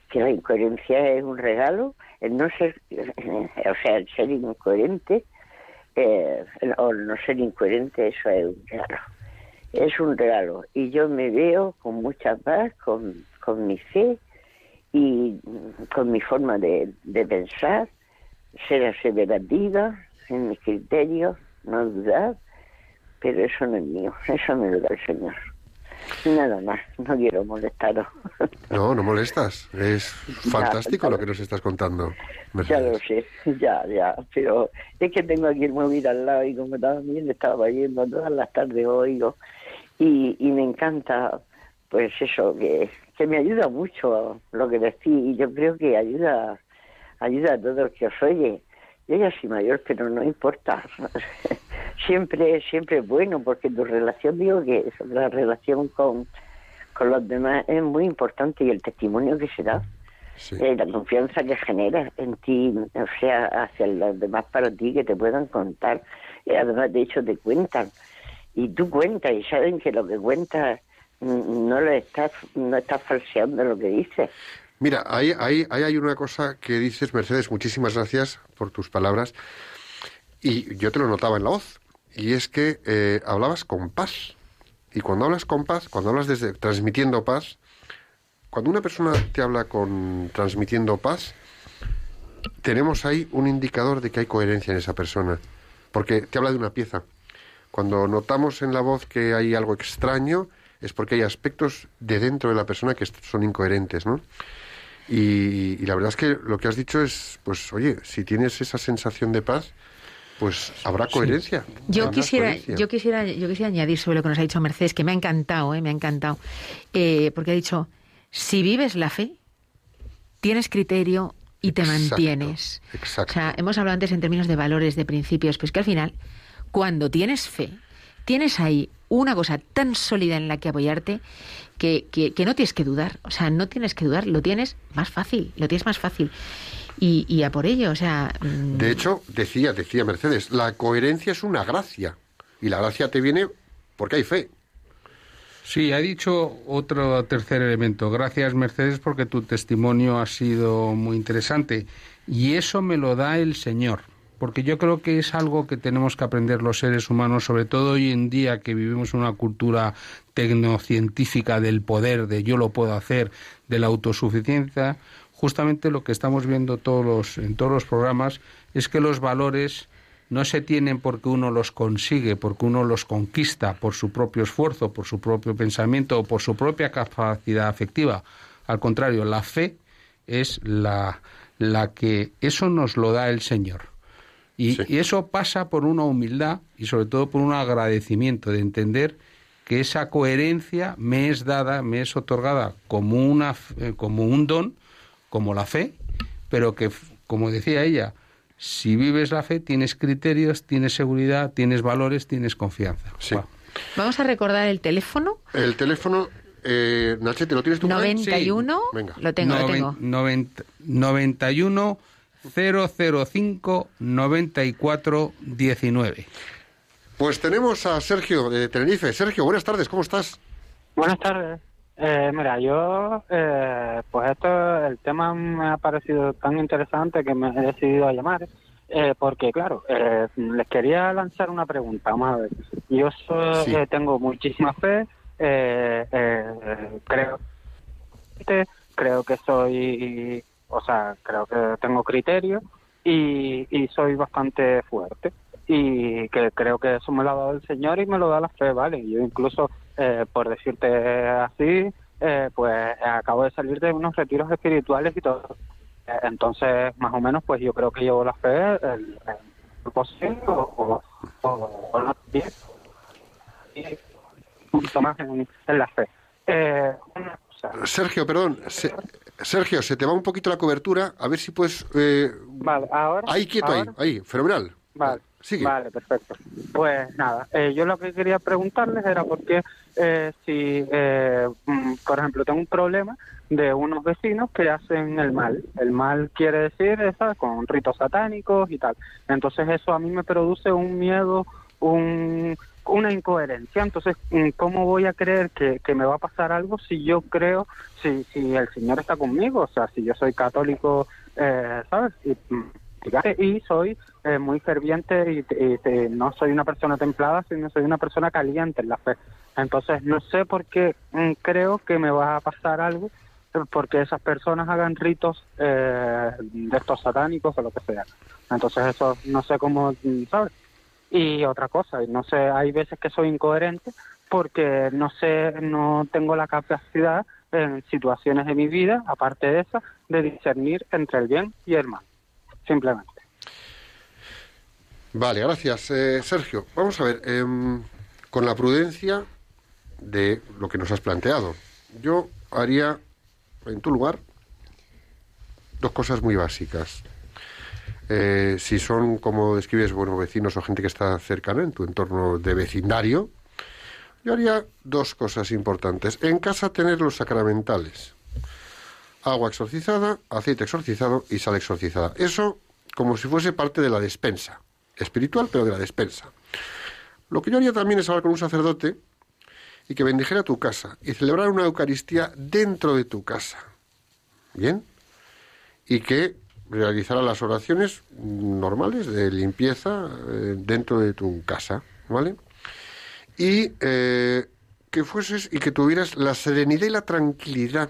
Speaker 5: que la incoherencia es un regalo, el no ser, o sea, el ser incoherente, eh, o no ser incoherente, eso es un regalo. Es un regalo. Y yo me veo con mucha paz, con, con mi fe y con mi forma de, de pensar, ser aseverativa en mis criterios, no dudar, pero eso no es mío, eso me lo da el Señor. Nada más, no quiero molestaros.
Speaker 2: No, no molestas. Es fantástico
Speaker 5: ya.
Speaker 2: lo que nos estás contando.
Speaker 5: Ya lo sé, ya, ya, pero es que tengo aquí el móvil al lado y como también estaba yendo todas las tardes oigo y, y me encanta, pues eso, que, que me ayuda mucho lo que decís y yo creo que ayuda, ayuda a todos los que os oye. Yo ya soy mayor, pero no importa. siempre, siempre es bueno porque tu relación, digo que la relación con, con los demás es muy importante y el testimonio que se da.
Speaker 2: Sí.
Speaker 5: Eh, la confianza que genera en ti, o sea, hacia los demás para ti, que te puedan contar. Y además, de hecho, te cuentan. Y tú cuentas y saben que lo que cuentas no lo estás, no estás falseando lo que dices.
Speaker 2: Mira, ahí, ahí, ahí hay una cosa que dices, Mercedes, muchísimas gracias por tus palabras. Y yo te lo notaba en la voz. Y es que eh, hablabas con paz. Y cuando hablas con paz, cuando hablas desde transmitiendo paz, cuando una persona te habla con transmitiendo paz, tenemos ahí un indicador de que hay coherencia en esa persona. Porque te habla de una pieza. Cuando notamos en la voz que hay algo extraño, es porque hay aspectos de dentro de la persona que son incoherentes, ¿no? Y, y la verdad es que lo que has dicho es, pues, oye, si tienes esa sensación de paz, pues habrá coherencia.
Speaker 3: Yo quisiera,
Speaker 2: coherencia.
Speaker 3: yo quisiera, yo quisiera añadir sobre lo que nos ha dicho Mercedes, que me ha encantado, ¿eh? me ha encantado, Eh, porque ha dicho, si vives la fe, tienes criterio y te
Speaker 2: Exacto,
Speaker 3: mantienes.
Speaker 2: exacto.
Speaker 3: O sea, hemos hablado antes en términos de valores, de principios, pues que al final, cuando tienes fe, tienes ahí una cosa tan sólida en la que apoyarte que, que, que no tienes que dudar. O sea, no tienes que dudar, lo tienes más fácil, lo tienes más fácil. Y, y a por ello, o sea... mm,
Speaker 2: De hecho, decía, decía Mercedes, la coherencia es una gracia. Y la gracia te viene porque hay fe.
Speaker 4: Sí, ha dicho otro tercer elemento. Gracias, Mercedes, porque tu testimonio ha sido muy interesante. Y eso me lo da el Señor. Porque yo creo que es algo que tenemos que aprender los seres humanos, sobre todo hoy en día que vivimos una cultura tecnocientífica del poder, de yo lo puedo hacer, de la autosuficiencia. Justamente lo que estamos viendo todos los, en todos los programas es que los valores no se tienen porque uno los consigue, porque uno los conquista por su propio esfuerzo, por su propio pensamiento o por su propia capacidad afectiva. Al contrario, la fe es la, la que eso nos lo da el Señor. Y,
Speaker 2: Sí.
Speaker 4: y eso pasa por una humildad y sobre todo por un agradecimiento de entender que esa coherencia me es dada, me es otorgada como, una, eh, como un don, como la fe, pero que, como decía ella, si vives la fe tienes criterios, tienes seguridad, tienes valores, tienes confianza.
Speaker 2: Sí.
Speaker 3: Vamos a recordar el teléfono
Speaker 2: El teléfono, eh, Nachete, ¿lo tienes tú? por ahí?
Speaker 3: 91,
Speaker 2: Venga.
Speaker 3: lo tengo, lo
Speaker 4: Noven-
Speaker 3: tengo.
Speaker 4: noventa- 91 005 94 19.
Speaker 2: Pues tenemos a Sergio de Tenerife. Sergio, buenas tardes, ¿cómo estás?
Speaker 6: Buenas tardes. Eh, mira, yo, eh, pues esto, el tema me ha parecido tan interesante que me he decidido a llamar, eh, porque claro, eh, les quería lanzar una pregunta, vamos a ver. Yo so-
Speaker 2: Sí.
Speaker 6: eh, tengo muchísima fe, eh, eh, creo creo que soy, o sea, creo que tengo criterio y, y soy bastante fuerte y que creo que eso me lo ha dado el Señor y me lo da la fe, ¿vale? Yo incluso, eh, por decirte así, eh, pues acabo de salir de unos retiros espirituales y todo. Eh, Entonces, más o menos, pues yo creo que llevo la fe el, el posible o, o, o no bien. Y un poquito más en, en la fe. Eh.
Speaker 2: Sergio, perdón. Se- Sergio, se te va un poquito la cobertura. A ver si puedes. eh,
Speaker 6: Vale, ahora.
Speaker 2: ahí, quieto, ahí,
Speaker 6: ahora.
Speaker 2: ahí. Fenomenal.
Speaker 6: Vale,
Speaker 2: Sigue.
Speaker 6: vale, perfecto. Pues nada, eh, yo lo que quería preguntarles era porque eh, si, eh, mm, por ejemplo, tengo un problema de unos vecinos que hacen el mal. El mal quiere decir, ¿sabes? Con ritos satánicos y tal. Entonces eso a mí me produce un miedo, un, una incoherencia. Entonces, mm, ¿cómo voy a creer que, que me va a pasar algo si yo creo, si, si el Señor está conmigo? O sea, si yo soy católico, eh, ¿sabes? Y, mm, soy eh, muy ferviente y, y- y no soy una persona templada, sino soy una persona caliente en la fe. Entonces no sé por qué mm, creo que me va a pasar algo eh, porque esas personas hagan ritos eh, de estos satánicos o lo que sea. Entonces eso no sé cómo, ¿sabes? Y otra cosa, no sé, hay veces que soy incoherente porque no sé, no tengo la capacidad en situaciones de mi vida, aparte de esa, de discernir entre el bien y el mal. Simplemente.
Speaker 2: Vale, gracias, eh, Sergio. Vamos a ver, em, con la prudencia de lo que nos has planteado, yo haría, en tu lugar, dos cosas muy básicas. Eh, si son, como describes, bueno, vecinos o gente que está cercana en tu entorno de vecindario, yo haría dos cosas importantes. En casa tener los sacramentales. Agua exorcizada, aceite exorcizado y sal exorcizada. Eso como si fuese parte de la despensa. Espiritual, pero de la despensa. Lo que yo haría también es hablar con un sacerdote y que bendijera tu casa y celebrar una Eucaristía dentro de tu casa. ¿Bien? Y que realizara las oraciones normales de limpieza eh, dentro de tu casa. ¿Vale? Y eh, que fueses y que tuvieras la serenidad y la tranquilidad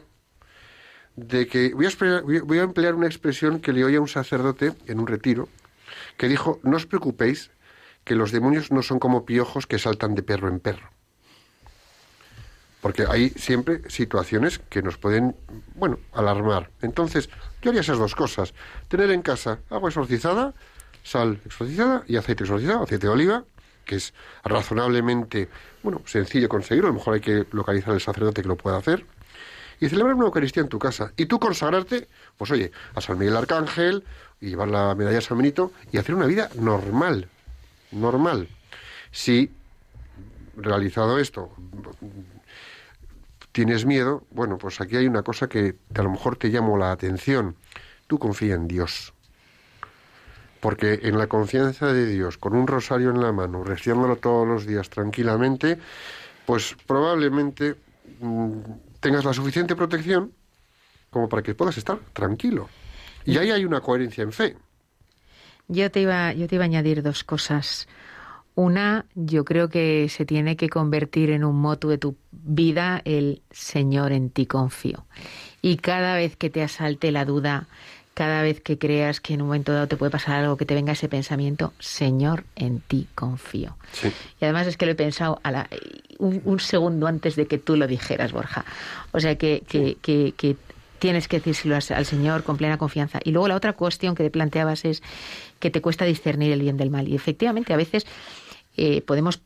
Speaker 2: de que voy a, esperar- voy a- voy a emplear una expresión que le oí a un sacerdote en un retiro que dijo no os preocupéis que los demonios no son como piojos que saltan de perro en perro porque hay siempre situaciones que nos pueden bueno alarmar entonces yo haría esas dos cosas tener en casa agua exorcizada sal exorcizada y aceite exorcizado aceite de oliva que es razonablemente bueno sencillo conseguirlo a lo mejor hay que localizar el sacerdote que lo pueda hacer y celebrar una Eucaristía en tu casa. Y tú consagrarte, pues oye, a San Miguel Arcángel y llevar la medalla a San Benito y hacer una vida normal. Normal. Si realizado esto tienes miedo, bueno, pues aquí hay una cosa que a lo mejor te llamó la atención. Tú confía en Dios. Porque en la confianza de Dios, con un rosario en la mano, reciéndolo todos los días tranquilamente, pues probablemente mm, tengas la suficiente protección como para que puedas estar tranquilo. Y ahí hay una coherencia en fe.
Speaker 3: Yo te iba, yo te iba a añadir dos cosas. Una, yo creo que se tiene que convertir en un moto de tu vida el Señor en ti confío. Y cada vez que te asalte la duda, cada vez que creas que en un momento dado te puede pasar algo, que te venga ese pensamiento, Señor, en ti confío.
Speaker 2: Sí.
Speaker 3: Y además es que lo he pensado a la- un, un segundo antes de que tú lo dijeras, Borja. O sea que, que, que- que tienes que decírselo al Señor con plena confianza. Y luego la otra cuestión que te planteabas es que te cuesta discernir el bien del mal. Y efectivamente a veces eh, podemos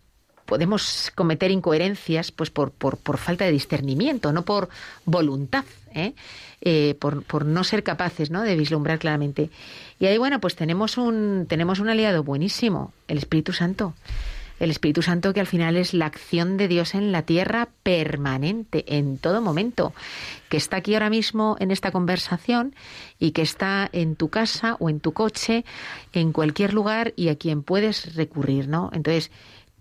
Speaker 3: podemos cometer incoherencias pues por, por, por falta de discernimiento, no por voluntad, ¿eh? Eh, por, por no ser capaces ¿no? de vislumbrar claramente. Y ahí, bueno, pues tenemos un, tenemos un aliado buenísimo, el Espíritu Santo. El Espíritu Santo que al final es la acción de Dios en la tierra permanente, en todo momento, que está aquí ahora mismo en esta conversación y que está en tu casa o en tu coche, en cualquier lugar y a quien puedes recurrir, ¿no? Entonces,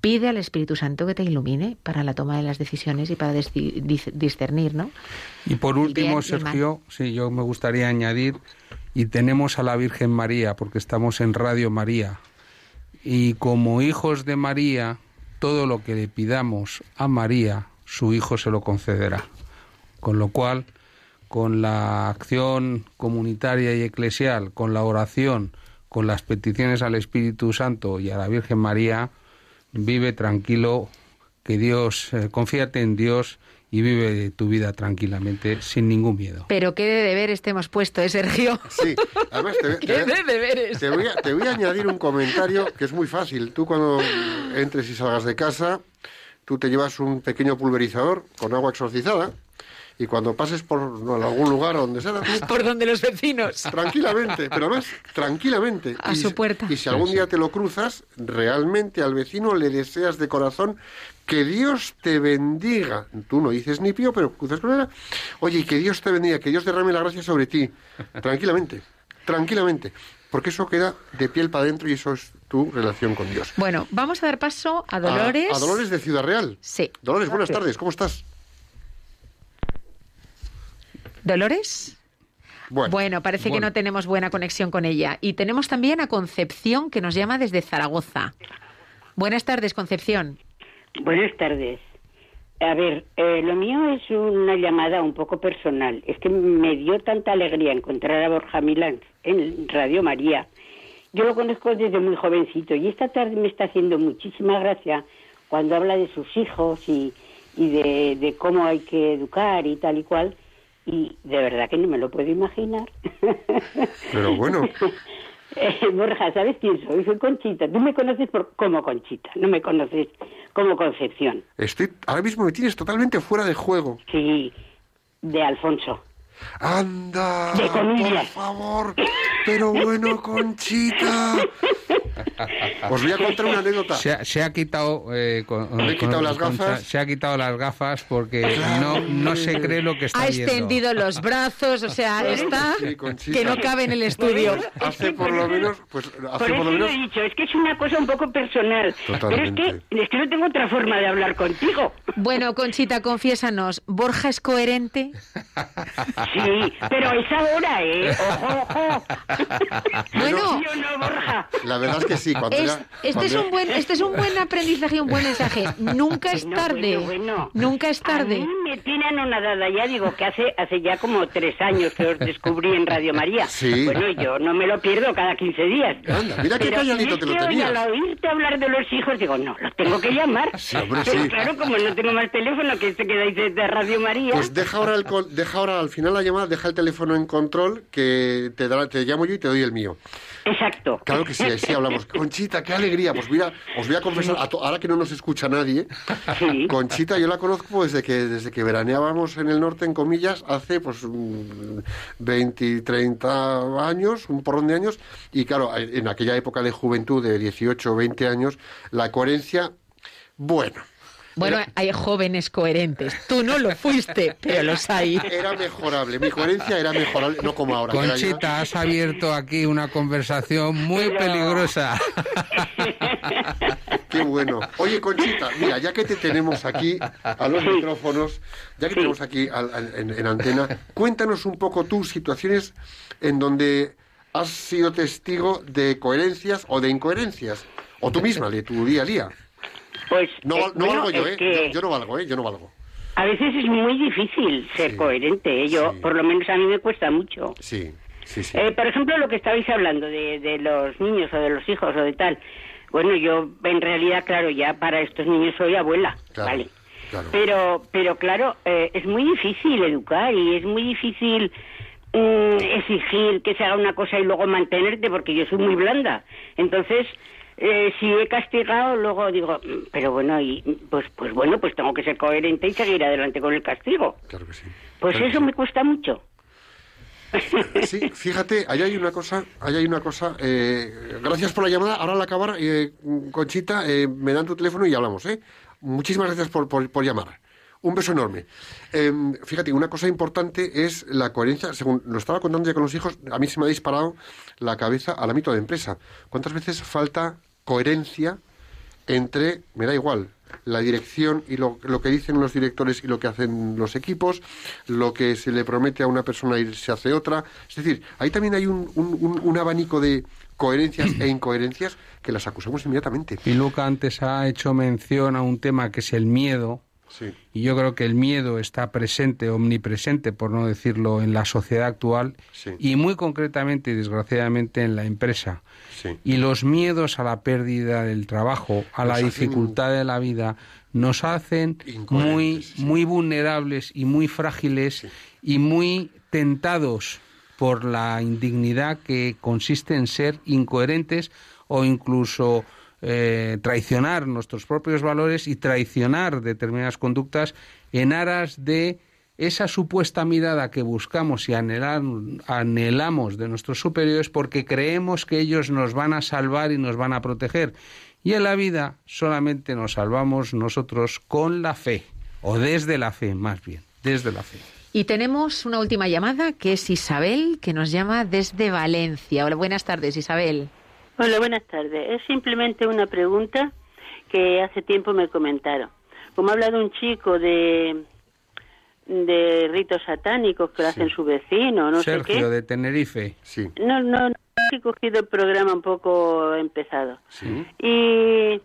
Speaker 3: pide al Espíritu Santo que te ilumine para la toma de las decisiones y para discernir, ¿no?
Speaker 4: Y por último,
Speaker 3: y
Speaker 4: Sergio, sí, yo me gustaría añadir, y tenemos a la Virgen María, porque estamos en Radio María, y como hijos de María, todo lo que le pidamos a María, su Hijo se lo concederá. Con lo cual, con la acción comunitaria y eclesial, con la oración, con las peticiones al Espíritu Santo y a la Virgen María, vive tranquilo, que Dios, eh, confíate en Dios y vive tu vida tranquilamente, sin ningún miedo.
Speaker 3: Pero qué de deberes te hemos puesto, ¿eh, Sergio?
Speaker 2: Sí, además te,
Speaker 3: ¿Qué
Speaker 2: te-
Speaker 3: de deberes?
Speaker 2: te voy, a, te voy a añadir un comentario que es muy fácil. Tú cuando entres y salgas de casa, tú te llevas un pequeño pulverizador con agua exorcizada y cuando pases por algún lugar donde sea, tú
Speaker 3: Por donde los vecinos.
Speaker 2: Tranquilamente, pero además, tranquilamente.
Speaker 3: A
Speaker 2: Y
Speaker 3: su puerta.
Speaker 2: Y si algún día te lo cruzas, realmente al vecino le deseas de corazón que Dios te bendiga. Tú no dices ni pío, pero cruzas con él. Oye, y que Dios te bendiga, que Dios derrame la gracia sobre ti. Tranquilamente, tranquilamente. Porque eso queda de piel para adentro y eso es tu relación con Dios.
Speaker 3: Bueno, vamos a dar paso a Dolores.
Speaker 2: A, a Dolores de Ciudad Real.
Speaker 3: Sí.
Speaker 2: Dolores, buenas tardes, ¿cómo estás?
Speaker 3: ¿Dolores?
Speaker 2: Bueno,
Speaker 3: Bueno, parece que no tenemos buena conexión con ella. Y tenemos también a Concepción, que nos llama desde Zaragoza. Buenas tardes, Concepción.
Speaker 7: Buenas tardes. A ver, eh, lo mío es una llamada un poco personal. Es que me dio tanta alegría encontrar a Borja Milán en Radio María. Yo lo conozco desde muy jovencito y esta tarde me está haciendo muchísima gracia cuando habla de sus hijos y, y de, de cómo hay que educar y tal y cual. Y de verdad que no me lo puedo imaginar.
Speaker 2: Pero bueno,
Speaker 7: Eh, Borja, ¿sabes quién soy? Soy Conchita. Tú me conoces por, como Conchita, no me conoces como Concepción.
Speaker 2: estoy, ahora mismo me tienes totalmente fuera de juego.
Speaker 7: Sí, de Alfonso.
Speaker 2: Anda,
Speaker 7: De
Speaker 2: por favor. Pero bueno, Conchita. Os voy a contar una anécdota.
Speaker 4: Se ha, se ha quitado, eh, con-
Speaker 2: Me he
Speaker 4: con-
Speaker 2: quitado las gafas.
Speaker 4: se ha quitado las gafas porque no, no se cree lo que está
Speaker 3: Ha
Speaker 4: viendo.
Speaker 3: extendido los brazos, o sea,
Speaker 2: Claro
Speaker 3: está
Speaker 2: que sí,
Speaker 3: que no cabe en el estudio.
Speaker 2: Hace por lo menos, pues
Speaker 7: Por
Speaker 2: hace
Speaker 7: eso
Speaker 2: por lo
Speaker 7: lo
Speaker 2: menos.
Speaker 7: he dicho, es que es una cosa un poco personal.
Speaker 2: Totalmente.
Speaker 7: Pero es que, es que no tengo otra forma de hablar contigo.
Speaker 3: Bueno, Conchita, confiésanos, ¿Borja es coherente?
Speaker 7: Sí, pero es ahora, ¿eh? Ojo, ojo.
Speaker 3: Bueno.
Speaker 7: ¿Sí o no, Borja?
Speaker 2: La verdad es que sí, cuando
Speaker 3: Es-
Speaker 2: ya-
Speaker 3: este,
Speaker 2: cuando
Speaker 3: es
Speaker 2: ya-
Speaker 3: un buen, este es un buen aprendizaje y un buen mensaje. Nunca es
Speaker 7: Bueno,
Speaker 3: tarde.
Speaker 7: bueno, bueno.
Speaker 3: Nunca es
Speaker 7: A
Speaker 3: tarde.
Speaker 7: mí me tiene anonadada ya, digo que hace hace ya como tres años que os descubrí en Radio María.
Speaker 2: Sí.
Speaker 7: Bueno, yo no me lo pierdo cada 15 días.
Speaker 2: Anda, mira qué calladito te lo
Speaker 7: que hoy
Speaker 2: tenías.
Speaker 7: al oírte hablar de los hijos, digo, no, los tengo que llamar.
Speaker 2: Sí, hombre,
Speaker 7: Pero
Speaker 2: sí.
Speaker 7: claro, como no tengo más teléfono, que este quedáis de, de Radio María.
Speaker 2: Pues deja ahora, el, deja ahora al final la llamada, deja el teléfono en control, que te, dará- te llamo yo y te doy el mío.
Speaker 7: Exacto.
Speaker 2: Claro que sí, sí hablamos. Conchita, qué alegría. Pues mira, os voy a confesar, a to- ahora que no nos escucha nadie,
Speaker 7: Sí.
Speaker 2: Conchita yo la conozco desde que desde que veraneábamos en el norte, en comillas, hace pues mm, 20, 30 años, un porrón de años, y claro, en aquella época de juventud de 18 o 20 años, la coherencia, bueno,
Speaker 3: Bueno, hay jóvenes coherentes. Tú no lo fuiste, pero los hay.
Speaker 2: era mejorable, mi coherencia era mejorable, no como ahora. ya-
Speaker 4: Conchita, has abierto aquí una conversación muy
Speaker 7: Pero-
Speaker 4: peligrosa.
Speaker 2: Qué bueno. Oye, Conchita, mira, ya que te tenemos aquí a los micrófonos, ya que te tenemos aquí al- al- en, en antena, cuéntanos un poco tus situaciones en donde has sido testigo de coherencias o de incoherencias, o tú misma, de tu día a día.
Speaker 7: Pues
Speaker 2: No,
Speaker 7: eh,
Speaker 2: no
Speaker 7: bueno,
Speaker 2: valgo yo, ¿eh?
Speaker 7: que
Speaker 2: Yo, yo no valgo, ¿eh? Yo no valgo.
Speaker 7: a veces es muy difícil ser
Speaker 2: Sí.
Speaker 7: coherente. ¿eh? Yo,
Speaker 2: Sí.
Speaker 7: por lo menos a mí me cuesta mucho.
Speaker 2: Sí, sí, sí.
Speaker 7: Eh, por ejemplo, lo que estabais hablando de, de los niños o de los hijos o de tal. Bueno, yo en realidad, claro, ya para estos niños soy abuela,
Speaker 2: Claro,
Speaker 7: ¿vale?
Speaker 2: claro.
Speaker 7: Pero, pero claro, eh, es muy difícil educar y es muy difícil mm, exigir que se haga una cosa y luego mantenerte porque yo soy muy blanda. Entonces, eh, si he castigado, luego digo, mm, pero bueno, y pues, pues bueno, pues tengo que ser coherente y seguir adelante con el castigo.
Speaker 2: Claro que sí.
Speaker 7: Pues
Speaker 2: Claro
Speaker 7: eso
Speaker 2: sí.
Speaker 7: me cuesta mucho.
Speaker 2: Sí, fíjate, ahí hay una cosa, ahí hay una cosa. eh, gracias por la llamada. Ahora al acabar, eh, Conchita, eh, me dan tu teléfono y hablamos, ¿eh? Muchísimas gracias por, por, por llamar. Un beso enorme. Eh, fíjate, una cosa importante es la coherencia. Según lo estaba contando ya con los hijos, a mí se me ha disparado la cabeza al ámbito de empresa. ¿Cuántas veces falta coherencia entre, me da igual, la dirección y lo, lo que dicen los directores y lo que hacen los equipos, lo que se le promete a una persona y se hace otra. Es decir, ahí también hay un, un- un- abanico de coherencias e incoherencias que las acusamos inmediatamente.
Speaker 4: Y Luca antes ha hecho mención a un tema que es el miedo,
Speaker 2: Sí.
Speaker 4: Y yo creo que el miedo está presente, omnipresente, por no decirlo, en la sociedad actual
Speaker 2: Sí.
Speaker 4: y muy concretamente y desgraciadamente en la empresa.
Speaker 2: Sí.
Speaker 4: Y los miedos a la pérdida del trabajo, a la
Speaker 2: Nos
Speaker 4: dificultad de la vida, nos hacen muy, muy vulnerables y muy frágiles y muy tentados por la indignidad que consiste en ser incoherentes o incluso eh, traicionar nuestros propios valores y traicionar determinadas conductas en aras de esa supuesta mirada que buscamos y anhelamos de nuestros superiores porque creemos que ellos nos van a salvar y nos van a proteger. Y en la vida solamente nos salvamos nosotros con la fe, o desde la fe más bien, desde la fe.
Speaker 3: Y tenemos una última llamada que es Isabel, que nos llama desde Valencia. Hola, buenas tardes, Isabel.
Speaker 8: Hola, buenas tardes. Es simplemente una pregunta que hace tiempo me comentaron. Como ha hablado un chico de, de ritos satánicos que lo hacen su vecino, no sé
Speaker 4: Sergio
Speaker 8: qué.
Speaker 4: de Tenerife.
Speaker 2: Sí.
Speaker 8: No, no, no, he cogido el programa un poco empezado.
Speaker 2: Sí.
Speaker 8: Y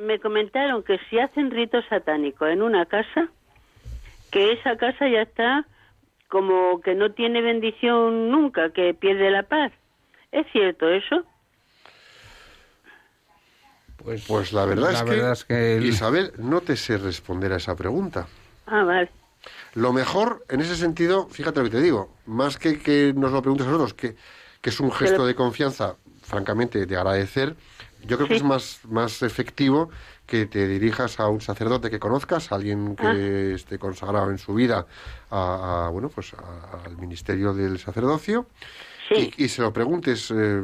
Speaker 8: me comentaron que si hacen ritos satánicos en una casa, que esa casa ya está como que no tiene bendición nunca, que pierde la paz. ¿Es cierto eso?
Speaker 4: Pues,
Speaker 2: Pues la verdad,
Speaker 4: la
Speaker 2: es,
Speaker 4: verdad
Speaker 2: que,
Speaker 4: es que el-
Speaker 2: Isabel, no te sé responder a esa pregunta.
Speaker 8: Ah, vale.
Speaker 2: Lo mejor, en ese sentido, fíjate lo que te digo, más que que nos lo preguntes a nosotros, que, que es un gesto
Speaker 8: Pero-
Speaker 2: de confianza, francamente, de agradecer, yo creo que es más, más efectivo que te dirijas a un sacerdote que conozcas, a alguien que
Speaker 8: Ah.
Speaker 2: esté consagrado en su vida a, a, bueno, pues a- al ministerio del sacerdocio,
Speaker 8: Sí.
Speaker 2: y, y se lo preguntes eh,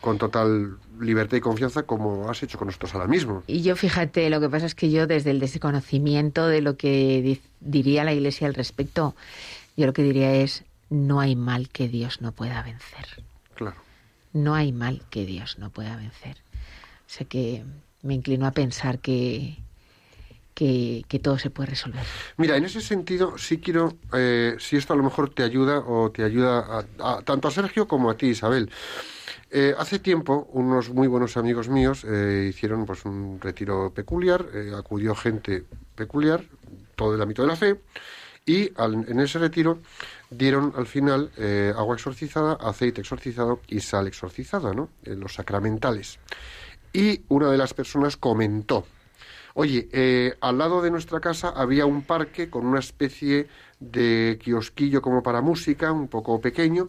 Speaker 2: con total libertad y confianza como has hecho con nosotros ahora mismo.
Speaker 3: Y yo fíjate, lo que pasa es que yo desde el desconocimiento de lo que di- diría la Iglesia al respecto, yo lo que diría es, no hay mal que Dios no pueda vencer.
Speaker 2: Claro.
Speaker 3: No hay mal que Dios no pueda vencer. O sea que me inclino a pensar que, que, todo se puede resolver.
Speaker 2: Mira, en ese sentido sí quiero, eh, si esto a lo mejor te ayuda o te ayuda a- tanto a Sergio como a ti, Isabel. Eh, hace tiempo unos muy buenos amigos míos eh, hicieron pues un retiro peculiar, eh, acudió gente peculiar, todo el ámbito de la fe, y en ese retiro dieron al final eh, agua exorcizada, aceite exorcizado y sal exorcizada, ¿no? En los sacramentales. Y una de las personas comentó, Oye, eh, al lado de nuestra casa había un parque con una especie de kiosquillo como para música, un poco pequeño,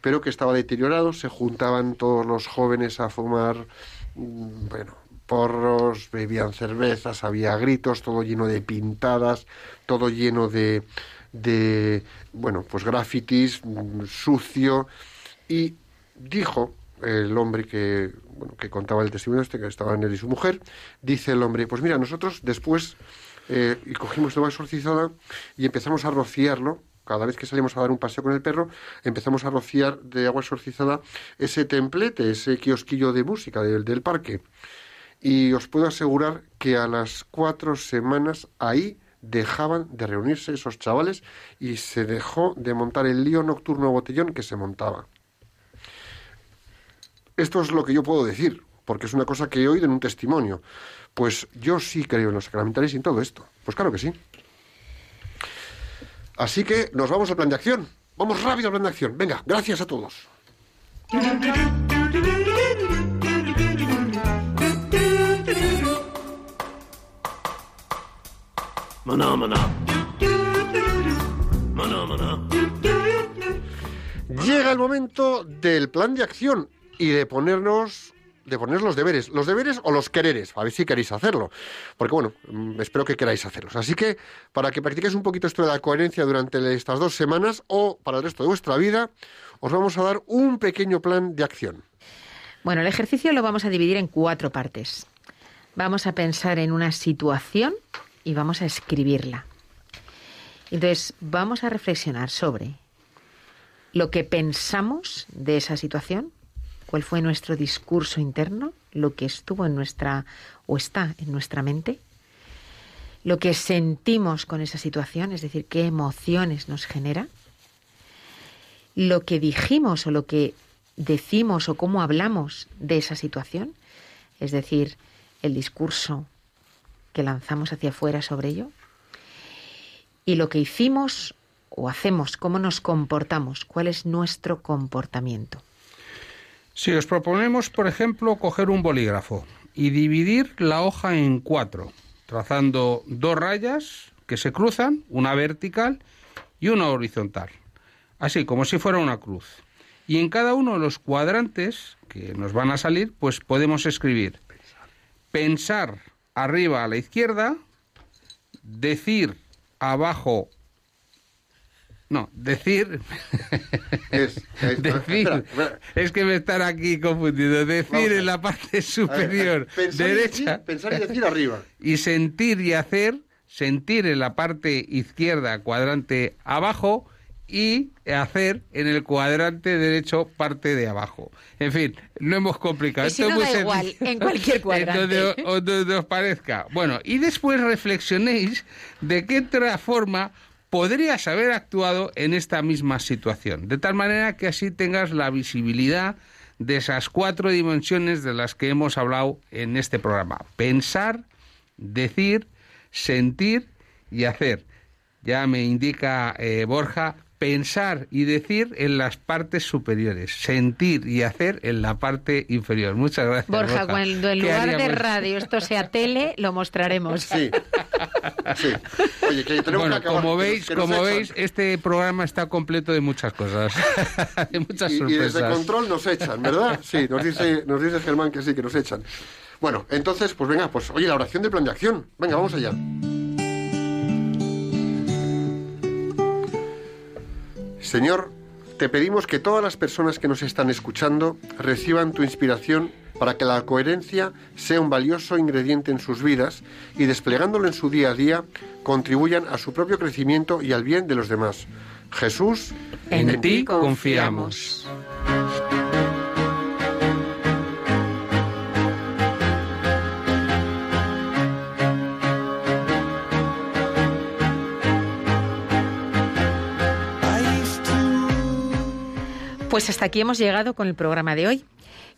Speaker 2: pero que estaba deteriorado. Se juntaban todos los jóvenes a fumar, mm, bueno, porros, bebían cervezas, había gritos, todo lleno de pintadas, todo lleno de, de bueno, pues grafitis, mm, sucio. Y dijo el hombre que, bueno, que contaba el testimonio este, que estaban él y su mujer, dice el hombre, pues mira, nosotros después eh, y cogimos agua exorcizada y empezamos a rociarlo, cada vez que salimos a dar un paseo con el perro, empezamos a rociar de agua exorcizada ese templete, ese kiosquillo de música del, del parque. Y os puedo asegurar que a las cuatro semanas ahí dejaban de reunirse esos chavales y se dejó de montar el lío nocturno botellón que se montaba. Esto es lo que yo puedo decir, porque es una cosa que he oído en un testimonio. Pues yo sí creo en los sacramentales y en todo esto. Pues claro que sí. Así que nos vamos al plan de acción. Vamos rápido al plan de acción. Venga, gracias a todos.
Speaker 1: Maná, maná. Maná, maná.
Speaker 2: Llega el momento del plan de acción y de ponernos de poner los deberes, los deberes o los quereres, a ver si queréis hacerlo, porque bueno, mm, espero que queráis hacerlos. Así que para que practiquéis un poquito esto de la coherencia durante estas dos semanas o para el resto de vuestra vida, os vamos a dar un pequeño plan de acción.
Speaker 3: Bueno, el ejercicio lo vamos a dividir en cuatro partes. Vamos a pensar en una situación y vamos a escribirla. Entonces, vamos a reflexionar sobre lo que pensamos de esa situación, cuál fue nuestro discurso interno, lo que estuvo en nuestra o está en nuestra mente, lo que sentimos con esa situación, es decir, qué emociones nos genera, lo que dijimos o lo que decimos o cómo hablamos de esa situación, es decir, el discurso que lanzamos hacia afuera sobre ello? Y lo que hicimos o hacemos, cómo nos comportamos, cuál es nuestro comportamiento.
Speaker 4: Si os proponemos, por ejemplo, coger un bolígrafo y dividir la hoja en cuatro, trazando dos rayas que se cruzan, una vertical y una horizontal, así como si fuera una cruz. Y en cada uno de los cuadrantes que nos van a salir, pues podemos escribir pensar arriba a la izquierda, decir abajo no, decir.
Speaker 2: Es, es-
Speaker 4: decir.
Speaker 2: espera, espera.
Speaker 4: Es que me están aquí confundiendo. Decir en la parte
Speaker 2: A ver,
Speaker 4: superior
Speaker 2: pensar y
Speaker 4: derecha.
Speaker 2: decir- pensar y decir arriba.
Speaker 4: Y sentir y hacer. Sentir en la parte izquierda, cuadrante abajo. Y hacer en el cuadrante derecho, parte de abajo. En fin, no hemos complicado.
Speaker 3: Y si
Speaker 4: Esto
Speaker 3: no
Speaker 4: es
Speaker 3: da
Speaker 4: muy
Speaker 3: igual,
Speaker 4: sencillo.
Speaker 3: en cualquier cuadrante.
Speaker 4: En donde, o- donde os parezca. Bueno, y después reflexionéis de qué otra forma podrías haber actuado en esta misma situación. De tal manera que así tengas la visibilidad de esas cuatro dimensiones de las que hemos hablado en este programa. Pensar, decir, sentir y hacer. Ya me indica eh, Borja, pensar y decir en las partes superiores, sentir y hacer en la parte inferior. Muchas gracias.
Speaker 3: Borja, cuando en
Speaker 4: ¿Qué
Speaker 3: lugar de radio esto sea tele, lo mostraremos.
Speaker 2: Sí. Sí. Oye, que tenemos
Speaker 4: Bueno,
Speaker 2: que acabar.
Speaker 4: como
Speaker 2: que nos-
Speaker 4: veis,
Speaker 2: que nos
Speaker 4: como
Speaker 2: echan.
Speaker 4: veis, este programa está completo de muchas cosas, de muchas
Speaker 2: y, y
Speaker 4: sorpresas.
Speaker 2: desde control nos echan, ¿verdad? Sí, nos dice, nos dice Germán que sí, que nos echan. Bueno, entonces, pues venga, pues oye, la oración de plan de acción. Venga, vamos allá. Señor, te pedimos que todas las personas que nos están escuchando reciban tu inspiración para que la coherencia sea un valioso ingrediente en sus vidas y desplegándolo en su día a día contribuyan a su propio crecimiento y al bien de los demás. Jesús,
Speaker 4: En ti confiamos.
Speaker 3: Pues hasta aquí hemos llegado con el programa de hoy.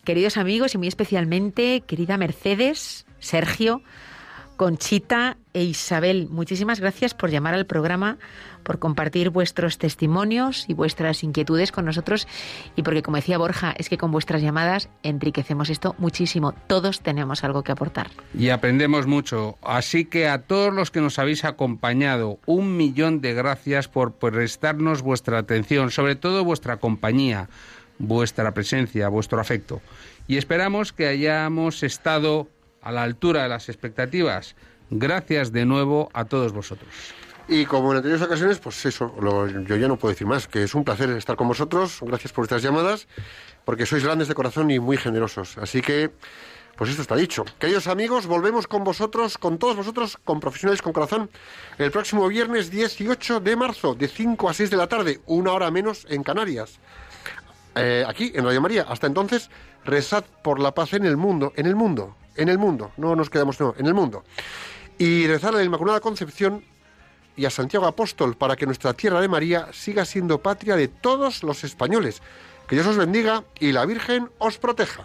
Speaker 3: Queridos amigos y muy especialmente querida Mercedes, Sergio, Conchita e Isabel, muchísimas gracias por llamar al programa, por compartir vuestros testimonios y vuestras inquietudes con nosotros y porque, como decía Borja, es que con vuestras llamadas enriquecemos esto muchísimo. Todos tenemos algo que aportar.
Speaker 4: Y aprendemos mucho. Así que a todos los que nos habéis acompañado, un millón de gracias por prestarnos vuestra atención, sobre todo vuestra compañía, vuestra presencia, vuestro afecto. Y esperamos que hayamos estado a la altura de las expectativas. Gracias de nuevo a todos vosotros.
Speaker 2: Y como en anteriores ocasiones, pues eso, lo- yo ya no puedo decir más, que es un placer estar con vosotros. Gracias por vuestras llamadas, porque sois grandes de corazón y muy generosos. Así que, pues esto está dicho. Queridos amigos, volvemos con vosotros, con todos vosotros, con Profesionales con Corazón, el próximo viernes 18 de marzo, de 5 a 6 de la tarde, una hora menos en Canarias. Eh, aquí, en Radio María. Hasta entonces, rezad por la paz en el mundo, en el mundo, en el mundo. No nos quedamos, no, en el mundo. Y rezar a la Inmaculada Concepción y a Santiago Apóstol para que nuestra tierra de María siga siendo patria de todos los españoles. Que Dios os bendiga y la Virgen os proteja.